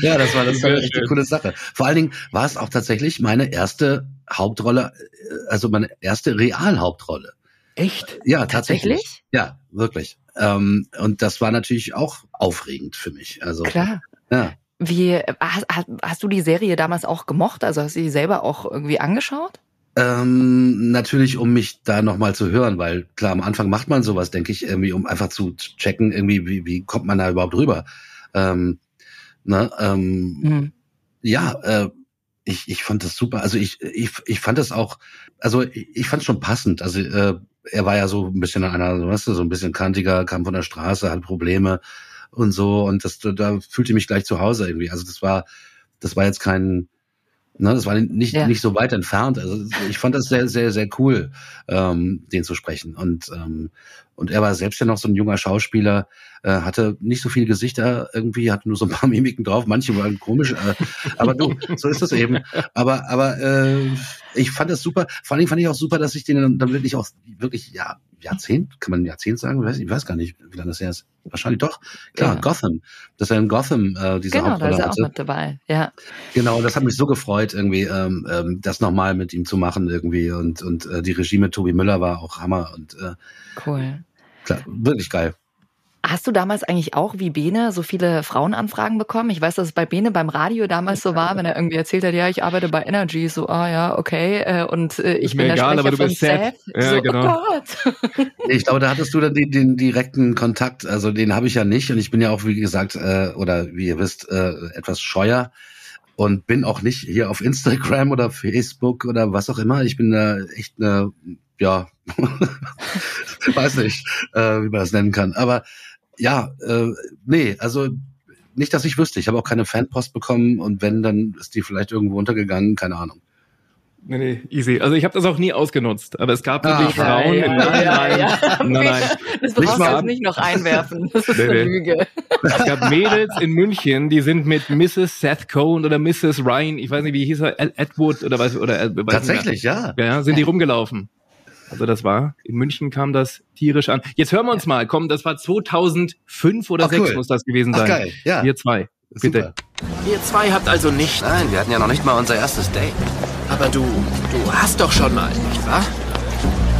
Ja, das war, das war Sehr echt eine coole Sache. Vor allen Dingen war es auch tatsächlich meine erste Hauptrolle, äh, also meine erste Realhauptrolle. Echt? Ja, tatsächlich. Tatsächlich? Ja, wirklich. Ähm, und das war natürlich auch aufregend für mich. Also Klar. ja. Wie, hast, hast- hast du die Serie damals auch gemocht? Also hast du die selber auch irgendwie angeschaut? Ähm, natürlich, um mich da nochmal zu hören, weil klar, am Anfang macht man sowas, denke ich, irgendwie, um einfach zu checken, irgendwie, wie, wie kommt man da überhaupt rüber. Ähm, ne, ähm, Hm. Ja, äh, ich, ich fand das super. Also ich, ich, ich fand das auch, also ich, ich fand es schon passend. Also äh, er war ja so ein bisschen einer, weißt du, so ein bisschen kantiger, kam von der Straße, hat Probleme und so. Und das, da fühlte ich mich gleich zu Hause irgendwie. Also das war, das war jetzt kein, ne, das war nicht, Ja. nicht so weit entfernt. Also ich fand das sehr, sehr, sehr cool, ähm, den zu sprechen. Und, ähm, und er war selbst ja noch so ein junger Schauspieler, äh, hatte nicht so viele Gesichter irgendwie, hatte nur so ein paar Mimiken drauf, manche waren komisch, äh, aber du, so ist das eben. Aber, aber äh, ich fand das super. Vor Dingen fand ich auch super, dass ich den dann, dann wirklich auch wirklich ja Jahrzehnt, kann man Jahrzehnt sagen? Ich weiß, ich weiß gar nicht, wie lange das her ist. Wahrscheinlich doch. Klar, Ja. Gotham. Dass er in Gotham äh, diese Genau, da Hauptrolle ist er auch mit dabei. Ja. Genau, das hat mich so gefreut, irgendwie ähm, ähm, das nochmal mit ihm zu machen irgendwie und und äh, die Regie mit Tobi Müller war auch Hammer und äh, Cool. klar, wirklich geil. Hast du damals eigentlich auch wie Bene so viele Frauenanfragen bekommen? Ich weiß, dass es bei Bene beim Radio damals so war, wenn er irgendwie erzählt hat, ja, ich arbeite bei Energy, so, ah ja, okay, äh, und äh, ich Ist bin mir der egal, Sprecher aber du von bist Seth. Ja, so, genau. Oh Gott. Ich glaube, da hattest du dann den, den direkten Kontakt, also den habe ich ja nicht und ich bin ja auch, wie gesagt, äh, oder wie ihr wisst, äh, etwas scheuer und bin auch nicht hier auf Instagram oder Facebook oder was auch immer. Ich bin da echt eine, ja, weiß nicht, äh, wie man das nennen kann. Aber ja, äh, nee, also nicht, dass ich wüsste. Ich habe auch keine Fanpost bekommen und wenn, dann ist die vielleicht irgendwo untergegangen, keine Ahnung. Nee, nee, easy. Also ich habe das auch nie ausgenutzt, aber es gab wirklich Ah, Frauen. ja, nein, ja, nein, ja. nein, nein. Das Nicht brauchst du jetzt nicht noch einwerfen. Das ist Nee, eine nee. Lüge. Es gab Mädels in München, die sind mit Mrs. Seth Cohen oder Mrs. Ryan, ich weiß nicht, wie hieß er, Ed- Edward oder was, oder äh, weiß. Tatsächlich. Ja, ja, sind die rumgelaufen. Also das war, in München kam das tierisch an. Jetzt hören wir uns mal, komm, das war 2005 oder Ach, 6 cool. muss das gewesen Ach, sein. geil, ja. Wir zwei, bitte. Ihr zwei habt also nicht. Nein, wir hatten ja noch nicht mal unser erstes Date. Aber du, du hast doch schon mal, nicht wahr?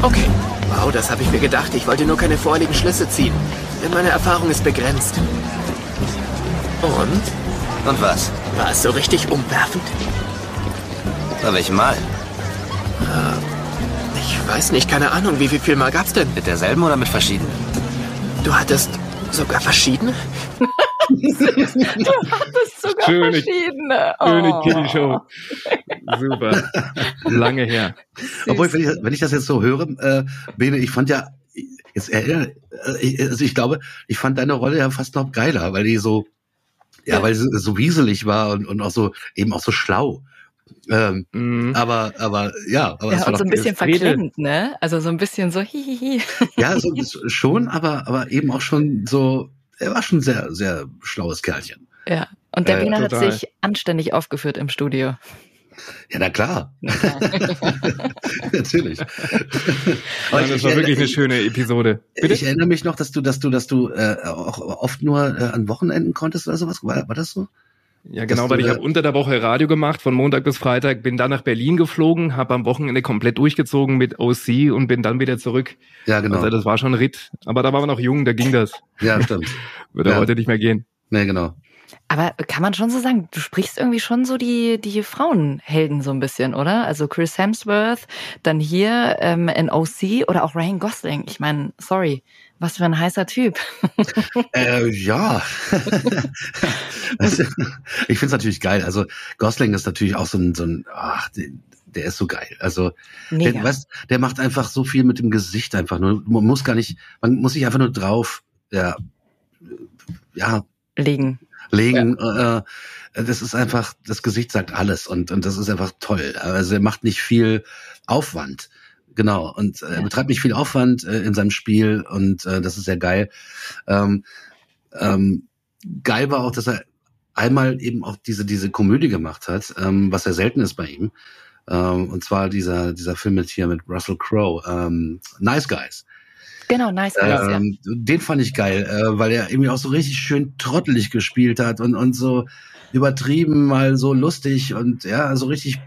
Okay. Wow, das habe ich mir gedacht. Ich wollte nur keine vorliegen Schlüsse ziehen. Denn meine Erfahrung ist begrenzt. Und? Und was? War es so richtig umwerfend? Bei welchem Mal? Ich weiß nicht, keine Ahnung. Wie viel Mal gab's denn? Mit derselben oder mit verschiedenen? Du hattest sogar verschiedene? Das ist sogar Schöne- verschiedene. Schöne Oh. Kiddie-Show. Super. Lange her. Obwohl, wenn ich, wenn ich das jetzt so höre, äh, Bene, ich fand ja, jetzt erinnere, äh, ich- also ich glaube, ich fand deine Rolle ja fast noch geiler, weil die so, ja, Ja. weil sie so wieselig war und, und auch so, eben auch so schlau. Ähm, Mhm. aber, aber, ja, aber es Ja, war und so ein bisschen verklemmt, ne? Also so ein bisschen so hihihi. Ja, so, schon, aber, aber eben auch schon so, er war schon sehr, sehr schlaues Kerlchen. Ja. Und der Äh, Bene hat sich anständig aufgeführt im Studio. Ja, na klar. Natürlich. Aber Nein, ich- das war wirklich eine schöne Episode. Bitte? Ich erinnere mich noch, dass du, dass du, dass du äh, auch oft nur äh, an Wochenenden konntest oder sowas. War, war das so? Ja, genau, weil ich habe unter der Woche Radio gemacht, von Montag bis Freitag, bin dann nach Berlin geflogen, habe am Wochenende komplett durchgezogen mit OC und bin dann wieder zurück. Ja, genau. Also das war schon ein Ritt. Aber da waren wir noch jung, da ging das. ja, stimmt. Würde Ja. heute nicht mehr gehen. Nee, genau. Aber kann man schon so sagen, du sprichst irgendwie schon so die, die Frauenhelden so ein bisschen, oder? Also Chris Hemsworth, dann hier ähm, in OC oder auch Ryan Gosling. Ich meine, sorry, was für ein heißer Typ. Äh, ja. also, ich finde es natürlich geil. Also Gosling ist natürlich auch so ein, so ein ach, der, der ist so geil. Also Mega. der, weißt, der macht einfach so viel mit dem Gesicht einfach nur. Man muss gar nicht, man muss sich einfach nur drauf, ja, ja, Legen. legen. Äh, das ist einfach, das Gesicht sagt alles und, und das ist einfach toll. Also er macht nicht viel Aufwand. Genau. Und äh, er Ja. betreibt nicht viel Aufwand äh, in seinem Spiel und äh, das ist sehr geil. Ähm, ähm, geil war auch, dass er einmal eben auch diese, diese Komödie gemacht hat, ähm, was ja selten ist bei ihm. Ähm, und zwar dieser, dieser Film mit hier mit Russell Crowe, ähm, Nice Guys. Genau, nice guys, ja. Ähm, Den fand ich geil, äh, weil er irgendwie auch so richtig schön trottelig gespielt hat und, und so übertrieben mal so lustig und ja, so richtig,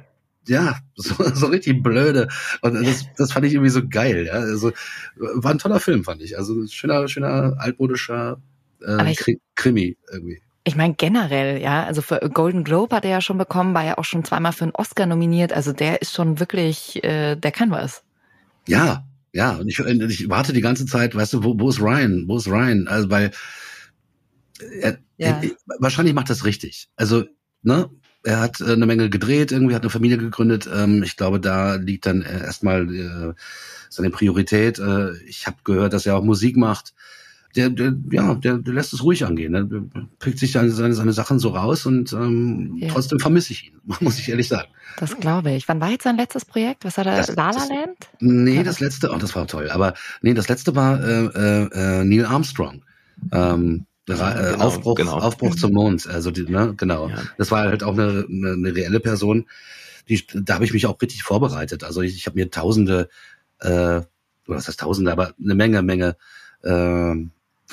ja, so, so richtig blöde. Und das, das fand ich irgendwie so geil. Ja? Also war ein toller Film, fand ich. Also schöner, schöner altmodischer äh, ich- Kri Krimi irgendwie. Ich meine generell, ja, also für Golden Globe hat er ja schon bekommen, war ja auch schon zweimal für einen Oscar nominiert. Also der ist schon wirklich, äh, der kann was. Ja, ja, und ich, ich warte die ganze Zeit, weißt du, wo, wo ist Ryan? Wo ist Ryan? Also, weil er, Ja. er, wahrscheinlich macht das richtig. Also, ne, er hat äh, eine Menge gedreht, irgendwie hat eine Familie gegründet. Ähm, ich glaube, da liegt dann äh, erstmal äh, seine Priorität. Äh, ich habe gehört, dass er auch Musik macht. Der, der, ja, der, der lässt es ruhig angehen. Ne? Der pickt sich seine, seine, seine Sachen so raus und ähm, Ja. trotzdem vermisse ich ihn, muss ich ehrlich sagen. Das glaube ich. Wann war jetzt sein letztes Projekt? Was hat er? Das- La La Land? Nee, das letzte, oh, das war toll. Aber nee, das letzte war äh, äh, äh, Neil Armstrong. Ähm, Äh, genau, Aufbruch, genau. Aufbruch zum Mond. Also die, ne, genau. Ja. Das war halt auch eine, eine, eine reelle Person. Die, da habe ich mich auch richtig vorbereitet. Also ich, ich habe mir Tausende, äh, oder was heißt Tausende, aber eine Menge, Menge äh,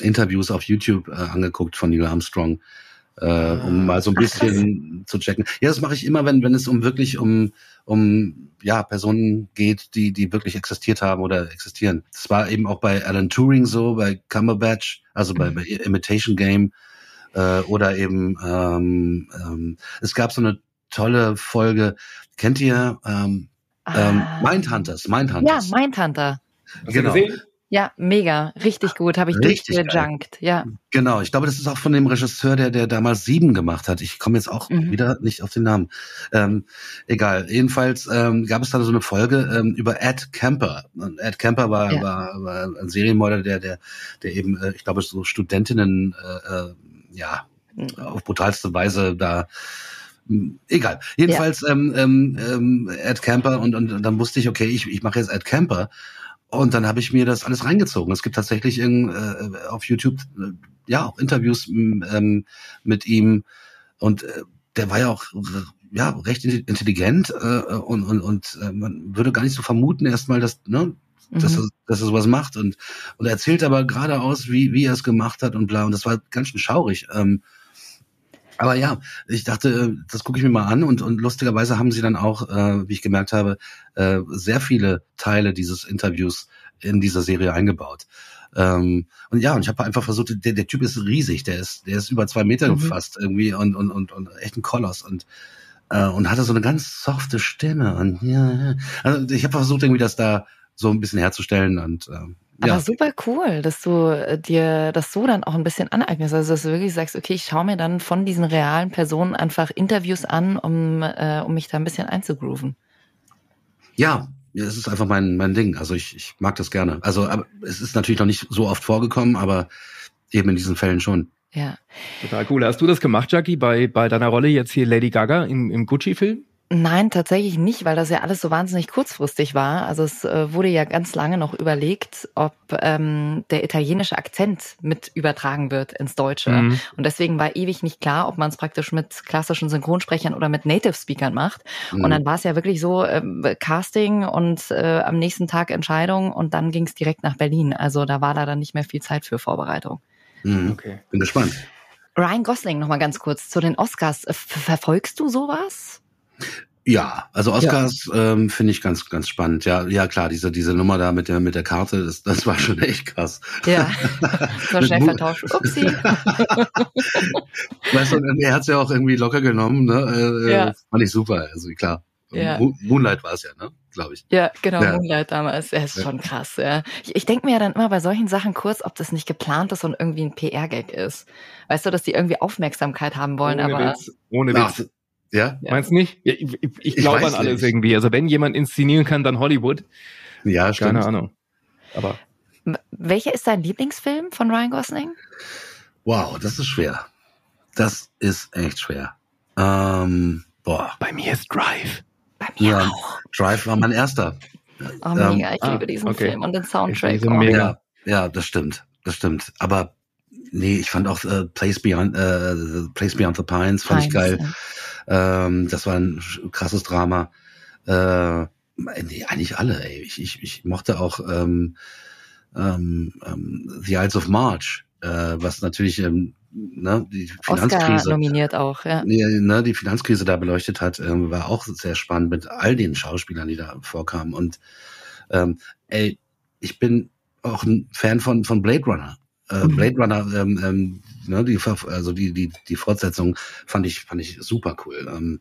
Interviews auf YouTube äh, angeguckt von Neil Armstrong, äh, um mal so ein Ach, bisschen zu checken. Ja, das mache ich immer, wenn wenn es um wirklich um um ja Personen geht, die die wirklich existiert haben oder existieren. Das war eben auch bei Alan Turing so, bei Cumberbatch, also bei, Mhm. bei Imitation Game äh, oder eben ähm, ähm, es gab so eine tolle Folge. Kennt ihr ähm, ähm, Ah. Mindhunters? Ja, Mindhunters. Mindhunter. Hast Genau. Ja, mega. Richtig gut. Habe ich Richtig durchgejunkt. Ja. Genau, ich glaube, das ist auch von dem Regisseur, der der damals sieben gemacht hat. Ich komme jetzt auch Mhm. wieder nicht auf den Namen. Ähm, egal. Jedenfalls ähm, gab es da so eine Folge ähm, über Ed Kemper. Und Ed Kemper war, Ja. war, war ein Serienmörder, der der der eben, äh, ich glaube, so Studentinnen äh, äh, ja auf brutalste Weise da hm, Egal. Jedenfalls ähm, ähm, ähm, Ed Camper und, und dann wusste ich, okay, ich, ich mache jetzt Ed Camper. Und dann habe ich mir das alles reingezogen. Es gibt tatsächlich in, äh, auf YouTube äh, ja auch Interviews ähm, mit ihm und äh, der war ja auch äh, ja recht intelligent äh, und und, und äh, man würde gar nicht so vermuten erstmal, dass ne dass, Mhm. er, dass er sowas macht und, und er erzählt aber geradeaus, wie, wie er es gemacht hat und bla. Und das war ganz schön schaurig. Ähm, aber ja, ich dachte, das gucke ich mir mal an und, und lustigerweise haben sie dann auch, äh, wie ich gemerkt habe, äh, sehr viele Teile dieses Interviews in dieser Serie eingebaut. Ähm, und ja, und ich habe einfach versucht, der, der Typ ist riesig, der ist, der ist über zwei Meter Mhm. fast irgendwie und, und, und, und echt ein Koloss und äh, und hatte so eine ganz softe Stimme und ja, ja. also ich habe versucht irgendwie das da so ein bisschen herzustellen und ähm, Aber ja, super cool, dass du äh, dir das so dann auch ein bisschen aneignest. Also dass du wirklich sagst, okay, ich schaue mir dann von diesen realen Personen einfach Interviews an, um, äh, um mich da ein bisschen einzugrooven. ja, ja, es ist einfach mein mein Ding. Also ich, ich mag das gerne. Also aber es ist natürlich noch nicht so oft vorgekommen, aber eben in diesen Fällen schon. Ja. Total cool. Hast du das gemacht, Jackie, bei, bei deiner Rolle jetzt hier Lady Gaga im, im Gucci-Film? Nein, tatsächlich nicht, weil das ja alles so wahnsinnig kurzfristig war. Also es äh, wurde ja ganz lange noch überlegt, ob ähm, der italienische Akzent mit übertragen wird ins Deutsche. Mhm. Und deswegen war ewig nicht klar, ob man es praktisch mit klassischen Synchronsprechern oder mit Native Speakern macht. Mhm. Und dann war es ja wirklich so ähm, Casting und äh, am nächsten Tag Entscheidung und dann ging es direkt nach Berlin. Also da war da dann nicht mehr viel Zeit für Vorbereitung. Mhm. Okay. Bin gespannt. Ryan Gosling noch mal ganz kurz zu den Oscars. Ver verfolgst du sowas? Ja, also Oscars ähm, finde ich ganz ganz spannend. Ja, ja klar, diese diese Nummer da mit der mit der Karte, das, das war schon echt krass. Ja, so schnell vertauscht. Upsi. Weißt du, er hat's ja auch irgendwie locker genommen, ne? Äh, Ja. äh, Fand ich super, also klar. Ja. Mo- Moonlight war es ja, ne? Glaube ich. Ja, genau, Ja. Moonlight damals. Ja, ist Ja. schon krass, ja. Ich, ich denke mir ja dann immer bei solchen Sachen kurz, ob das nicht geplant ist und irgendwie ein PR-Gag ist. Weißt du, dass die irgendwie Aufmerksamkeit haben wollen, Ohne aber. Witz. Ohne Ach, Witz. Ja? Meinst du nicht? Ja, ich ich, ich Ich glaube an alles nicht. irgendwie. Also wenn jemand inszenieren kann, dann Hollywood. Ja, stimmt. Keine Ahnung. Aber Welcher ist dein Lieblingsfilm von Ryan Gosling? Wow, das ist schwer. Das ist echt schwer. Ähm, boah. bei mir ist Drive. Bei mir Ja, auch. Drive war mein erster. Oh, Ähm, mega. Ich ah, liebe diesen okay. Film und den Soundtrack. Ich lese Oh. mega. Ja, ja, das stimmt. Das stimmt. Aber nee, ich fand auch äh, Place Beyond äh, The Place Beyond the Pines fand ich Pines, geil. Ähm, das war ein krasses Drama. Äh, nee, eigentlich alle, ey. Ich, ich, ich mochte auch ähm, ähm, ähm, The Isles of March, äh, was natürlich ähm, ne, die Oscar Finanzkrise, nominiert auch, ja. ne, die Finanzkrise da beleuchtet hat, ähm, war auch sehr spannend mit all den Schauspielern, die da vorkamen. Und ähm, ey, ich bin auch ein Fan von von Blade Runner. Äh, Mhm. Blade Runner, ähm, ähm, ne, die, also die, die, die Fortsetzung fand ich, fand ich super cool. Ähm,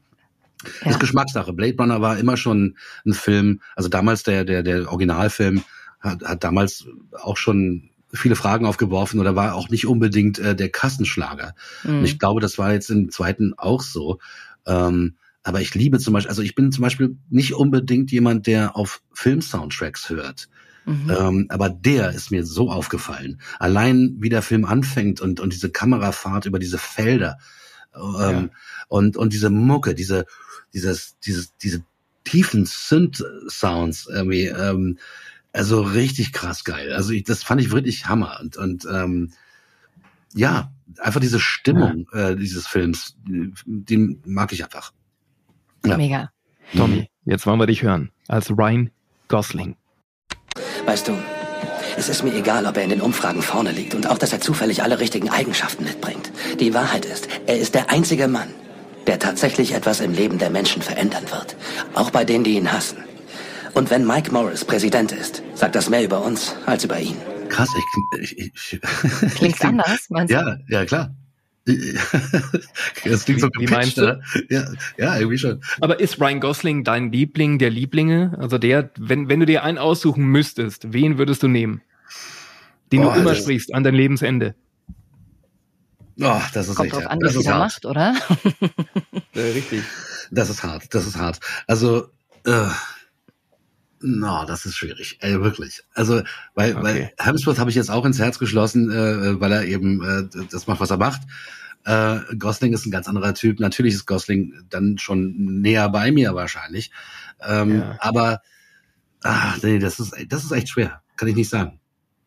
Ja. Ist Geschmackssache. Blade Runner war immer schon ein Film, also damals der, der, der Originalfilm hat, hat damals auch schon viele Fragen aufgeworfen oder war auch nicht unbedingt äh, der Kassenschlager. Und Mhm. ich glaube, das war jetzt im zweiten auch so. Ähm, aber ich liebe zum Beispiel, also ich bin zum Beispiel nicht unbedingt jemand, der auf Film-Soundtracks hört. Mhm. Ähm, aber der ist mir so aufgefallen. Allein wie der Film anfängt und, und diese Kamerafahrt über diese Felder ähm, und, und diese Mucke, diese, dieses, dieses, diese tiefen Synth-Sounds irgendwie, ähm, also richtig krass geil. Also ich, das fand ich wirklich Hammer. Und, und ähm, ja, einfach diese Stimmung äh, dieses Films, den mag ich einfach. Ja. Mega. Tommy, jetzt wollen wir dich hören. Als Ryan Gosling. Weißt du, es ist mir egal, ob er in den Umfragen vorne liegt und auch, dass er zufällig alle richtigen Eigenschaften mitbringt. Die Wahrheit ist, er ist der einzige Mann, der tatsächlich etwas im Leben der Menschen verändern wird. Auch bei denen, die ihn hassen. Und wenn Mike Morris Präsident ist, sagt das mehr über uns als über ihn. Krass, ich, ich, ich Klingt's anders, meinst du? Ja, ja, klar. Das klingt so Wie- meinst du? oder? Ja, ja, irgendwie schon. Aber ist Ryan Gosling dein Liebling der Lieblinge? Also der, wenn, wenn du dir einen aussuchen müsstest, wen würdest du nehmen? Den Oh, du immer sprichst an dein Lebensende. Oh, das ist Kommt echt drauf hart. an, Das wie ist viel er hart. macht, oder? Äh, richtig. Das ist hart. Das ist hart. Also, äh, no, das ist schwierig. Ey, wirklich. Also, weil, Okay. weil Hemsworth habe ich jetzt auch ins Herz geschlossen, äh, weil er eben äh, das macht, was er macht. Äh, Gosling ist ein ganz anderer Typ. Natürlich ist Gosling dann schon näher bei mir wahrscheinlich. Ähm, Ja. Aber ah, nee, das ist, das ist echt schwer. Kann ich nicht sagen.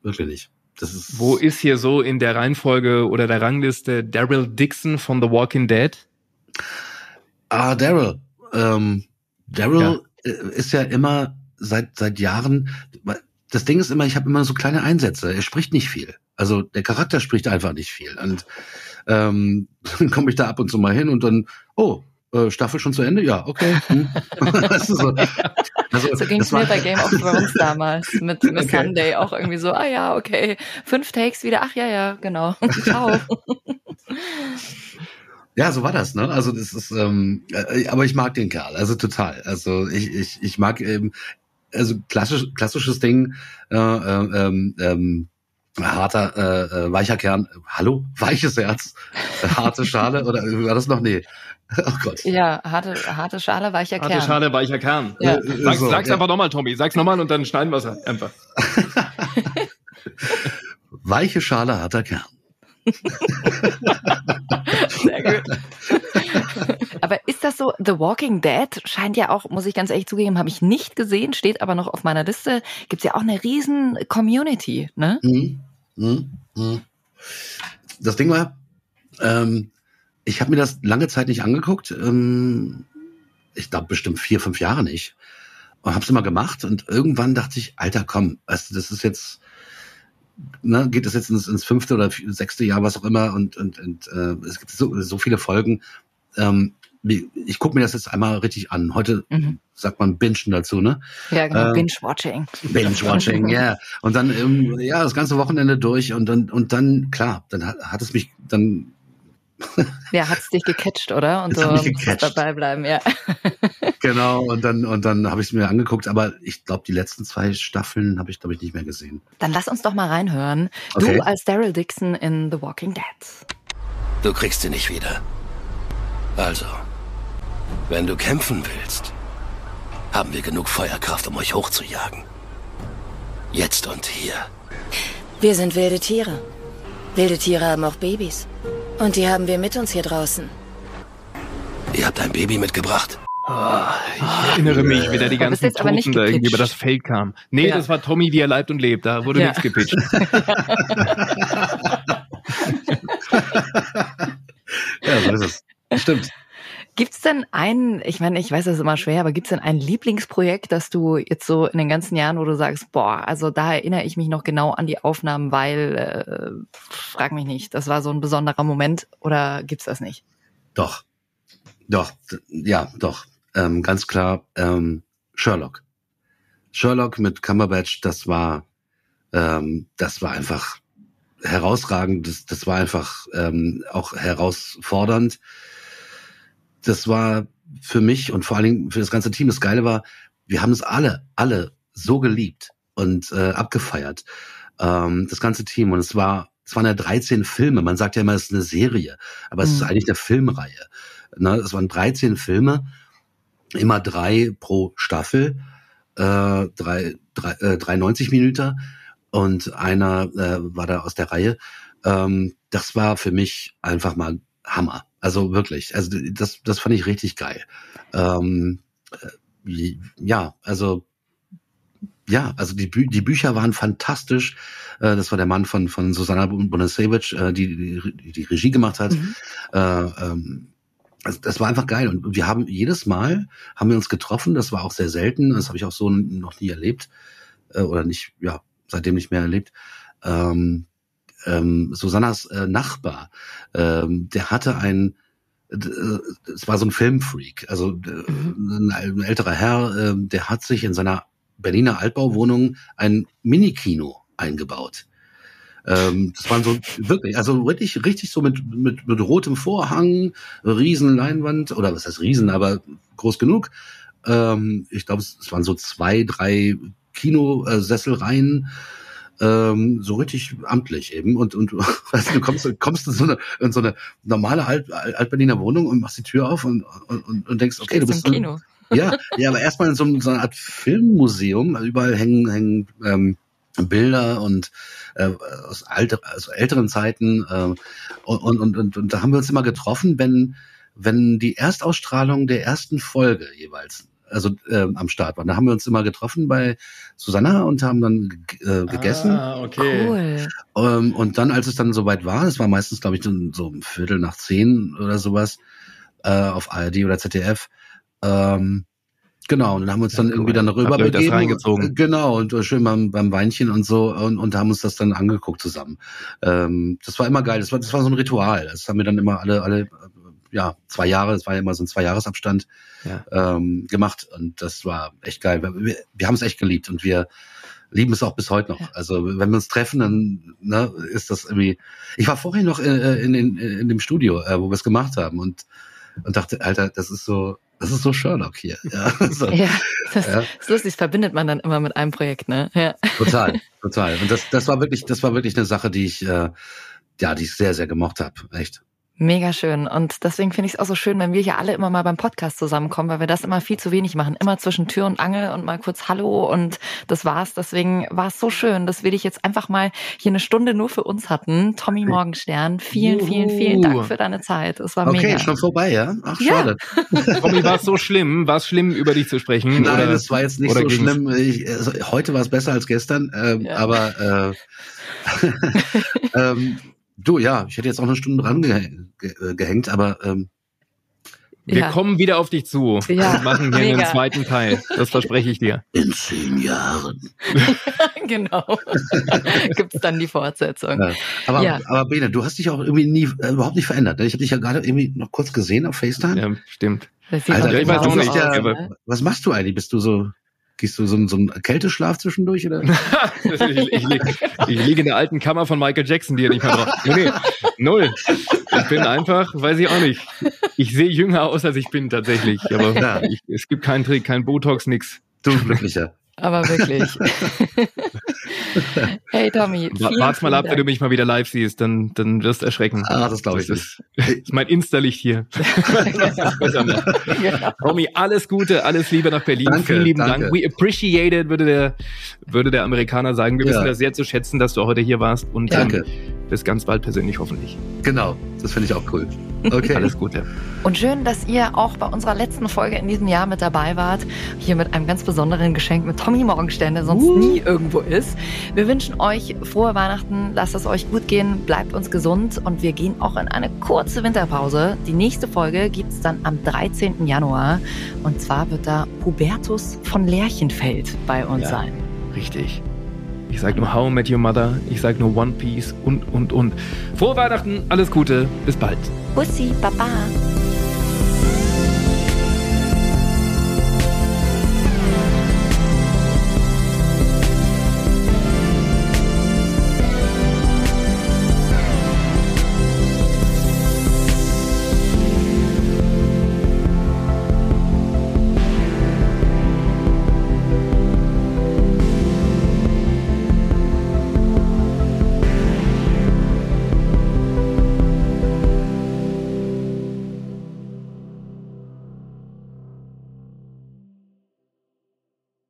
Wirklich nicht. Das ist. Wo ist hier so in der Reihenfolge oder der Rangliste Daryl Dixon von The Walking Dead? Ah, Daryl. Ähm, Daryl äh, ist ja immer seit seit Jahren, das Ding ist immer, ich habe immer so kleine Einsätze. Er spricht nicht viel. Also der Charakter spricht einfach nicht viel. Und ähm, dann komme ich da ab und zu mal hin und dann, oh, äh, Staffel schon zu Ende? Ja, okay. Hm. weißt du, so also, so ging es mir bei Game of Thrones damals mit Miss okay. Sunday auch irgendwie so, ah ja, okay, fünf Takes wieder, ach ja, ja, genau. Ciao. Ja, so war das, ne? Also das ist, ähm, äh, aber ich mag den Kerl, also total. Also ich, ich, ich mag eben, also klassisch, klassisches Ding, äh, äh, ähm, ähm, harter, äh, äh, weicher Kern, hallo, weiches Herz, harte Schale oder war das noch? Nee. Oh Gott. Ja, harte, harte Schale, weicher harte Kern. Harte Schale, weicher Kern. Ja. Sag's, so, sag's ja. einfach nochmal, Tommy. Sag's nochmal und dann schneiden wir's einfach. Weiche Schale, harter Kern. Sehr gut. Aber ist das so? The Walking Dead scheint ja auch, muss ich ganz ehrlich zugeben, habe ich nicht gesehen, steht aber noch auf meiner Liste. Gibt es ja auch eine riesen Community, ne? Mhm. Mhm. Mhm. Das Ding war, ähm, ich habe mir das lange Zeit nicht angeguckt. Ähm, ich glaube bestimmt vier, fünf Jahre nicht. Und habe es immer gemacht und irgendwann dachte ich, Alter, komm, weißt du, das ist jetzt ne, geht es jetzt ins, ins fünfte oder sechste Jahr, was auch immer, und, und, und äh, es gibt so, so viele Folgen. Ähm, ich gucke mir das jetzt einmal richtig an. Heute mhm. sagt man Bingen dazu, ne? Ja, genau, äh, Binge-Watching. Binge-Watching, ja. yeah. Und dann, ähm, ja, das ganze Wochenende durch und dann, und dann, klar, dann hat, hat es mich dann ja, hat's dich gecatcht, oder? Und so musst dabei bleiben, ja. genau, und dann, und dann habe ich es mir angeguckt, aber ich glaube, die letzten zwei Staffeln habe ich, glaube ich, nicht mehr gesehen. Dann lass uns doch mal reinhören. Okay. Du als Daryl Dixon in The Walking Dead. Du kriegst sie nicht wieder. Also, wenn du kämpfen willst, haben wir genug Feuerkraft, um euch hochzujagen. Jetzt und hier. Wir sind wilde Tiere. Wilde Tiere haben auch Babys. Und die haben wir mit uns hier draußen. Ihr habt ein Baby mitgebracht? Oh, ich erinnere mich, wie da die ganzen Toten da irgendwie über das Feld kamen. Nee, ja. das war Tommy, wie er leibt und lebt. Da wurde ja. nichts gepitcht. ja, so ist es. Stimmt. Gibt's denn ein, ich meine, ich weiß, das ist immer schwer, aber gibt's denn ein Lieblingsprojekt, das du jetzt so in den ganzen Jahren, wo du sagst, boah, also da erinnere ich mich noch genau an die Aufnahmen, weil, äh, frag mich nicht, das war so ein besonderer Moment oder gibt's das nicht? Doch, doch, ja, doch, ähm, ganz klar, ähm, Sherlock. Sherlock mit Cumberbatch, das war, ähm, das war einfach herausragend, das, das war einfach ähm, auch herausfordernd das war für mich und vor allen Dingen für das ganze Team das Geile war, wir haben es alle, alle so geliebt und äh, abgefeiert. Ähm, das ganze Team. Und es war, es waren ja 13 Filme. Man sagt ja immer, es ist eine Serie, aber es ist mhm. eigentlich eine Filmreihe. Ne? Es waren 13 Filme, immer drei pro Staffel, äh, drei, drei, äh, 93 Minuten und einer äh, war da aus der Reihe. Ähm, das war für mich einfach mal Hammer. Also wirklich, also das, das fand ich richtig geil. Ähm, äh, ja, also ja, also die, Bü die Bücher waren fantastisch. Äh, das war der Mann von von Susanna Bonasevich, äh, die, die die Regie gemacht hat. Mhm. Äh, ähm, also das war einfach geil und wir haben jedes Mal haben wir uns getroffen. Das war auch sehr selten. Das habe ich auch so noch nie erlebt äh, oder nicht, ja, seitdem nicht mehr erlebt. Ähm, ähm, Susannas äh, Nachbar, ähm, der hatte ein äh, es war so ein Filmfreak, also äh, mhm. ein, älterer Herr, äh, der hat sich in seiner Berliner Altbauwohnung ein Minikino eingebaut. Ähm, das waren so wirklich, also richtig, richtig so mit, mit, mit rotem Vorhang, Riesenleinwand, oder was heißt Riesen, aber groß genug. Ähm, ich glaube, es, es waren so zwei, drei Kinosesselreihen. Äh, ähm, so richtig amtlich eben und und weißt, du kommst kommst in so eine in so eine normale Alt, Altberliner Wohnung und machst die Tür auf und und, und denkst okay du bist im Kino. ja ja aber erstmal in so, so einer Art Filmmuseum also überall hängen hängen ähm, Bilder und äh, aus, alter, aus älteren Zeiten äh, und, und, und, und da haben wir uns immer getroffen, wenn wenn die Erstausstrahlung der ersten Folge jeweils also äh, am Start waren. Da haben wir uns immer getroffen bei Susanna und haben dann äh, gegessen. Ah, okay. Cool. Ähm, und dann, als es dann soweit war, es war meistens, glaube ich, so ein Viertel nach zehn oder sowas, äh, auf ARD oder ZDF, ähm, Genau, und haben uns dann Ja, irgendwie cool. dann rüber begeben. reingezogen? Genau, und schön beim, beim Weinchen und so und, und haben uns das dann angeguckt zusammen. Ähm, das war immer geil. Das war, das war so ein Ritual. Das haben wir dann immer alle, alle, äh, ja, zwei Jahre, das war ja immer so ein Zwei-Jahres-Abstand Ja. ähm, gemacht und das war echt geil. Wir, wir, haben es echt geliebt und wir lieben es auch bis heute noch. Also wenn wir uns treffen, dann ne, ist das irgendwie. Ich war vorhin noch äh, in, in, in dem Studio, äh, wo wir es gemacht haben und und dachte, Alter, das ist so, das ist so Sherlock hier. Ja, so. Ja, das Ja. ist lustig, das verbindet man dann immer mit einem Projekt, ne? Ja. Total, total. Und das, das war wirklich, das war wirklich eine Sache, die ich, äh, ja, die ich sehr, sehr gemocht habe. Echt. Mega schön. Und deswegen finde ich es auch so schön, wenn wir hier alle immer mal beim Podcast zusammenkommen, weil wir das immer viel zu wenig machen. Immer zwischen Tür und Angel und mal kurz Hallo und das war's. Deswegen war es so schön, dass wir dich jetzt einfach mal hier eine Stunde nur für uns hatten. Tommy Morgenstern, vielen, vielen, vielen Dank für deine Zeit. Es war Okay, mega. schon vorbei, ja? Ach, Ja. schade. Tommy, war es so schlimm? War es schlimm, über dich zu sprechen? Nein, oder, das war jetzt nicht so ging's? schlimm. Ich, also, heute war es besser als gestern, ähm, Ja. aber äh, ähm, du, ja, ich hätte jetzt auch eine Stunde dran ge ge äh, gehängt, aber ähm, Wir Ja. kommen wieder auf dich zu Ja, und machen hier einen mega. zweiten Teil. Das verspreche ich dir. in zehn Jahren. genau. Gibt's dann die Fortsetzung. Ja. Aber, Ja. aber Bene, du hast dich auch irgendwie nie äh, überhaupt nicht verändert. ne? Ich habe dich ja gerade irgendwie noch kurz gesehen auf FaceTime. Ja, stimmt. Alter, ja, ich weiß auch nicht, aus, aber- ne? Was machst du eigentlich? Bist du so, gehst du so, einen- so einen Kälteschlaf zwischendurch oder? ich, ich, li- ich liege in der alten Kammer von Michael Jackson, die er nicht mehr braucht. Nee, nee, null. Ich bin einfach, weiß ich auch nicht. Ich sehe jünger aus, als ich bin tatsächlich. Aber Ja. ich, es gibt keinen Trick, kein Botox, nix. Du glücklicher. Aber wirklich. hey Tommy, Wa- vielen, Wart's mal ab, wenn du Dank. mich mal wieder live siehst, dann, dann wirst du erschrecken. Ah, das glaube ich das ist, mein Insta-Licht hier. Macht. Genau. Tommy, alles Gute, alles Liebe nach Berlin. Danke, Vielen lieben danke. Dank. We appreciate it, würde der, würde der Amerikaner sagen. Wir Ja. wissen das sehr zu schätzen, dass du heute hier warst und Danke. ähm, bis ganz bald persönlich hoffentlich. Genau, das finde ich auch cool. Okay. Alles Gute. Und schön, dass ihr auch bei unserer letzten Folge in diesem Jahr mit dabei wart. Hier mit einem ganz besonderen Geschenk mit Tommy Morgenstern, der sonst nie irgendwo ist. Wir wünschen euch frohe Weihnachten. Lasst es euch gut gehen. Bleibt uns gesund. Und wir gehen auch in eine kurze Winterpause. Die nächste Folge gibt's dann am 13. Januar. Und zwar wird da Hubertus von Lerchenfeld bei uns Ja. sein. Richtig. Ich sag nur How I Met Your Mother, ich sag nur One Piece und, und, und. Frohe Weihnachten, alles Gute, bis bald. Bussi, Baba.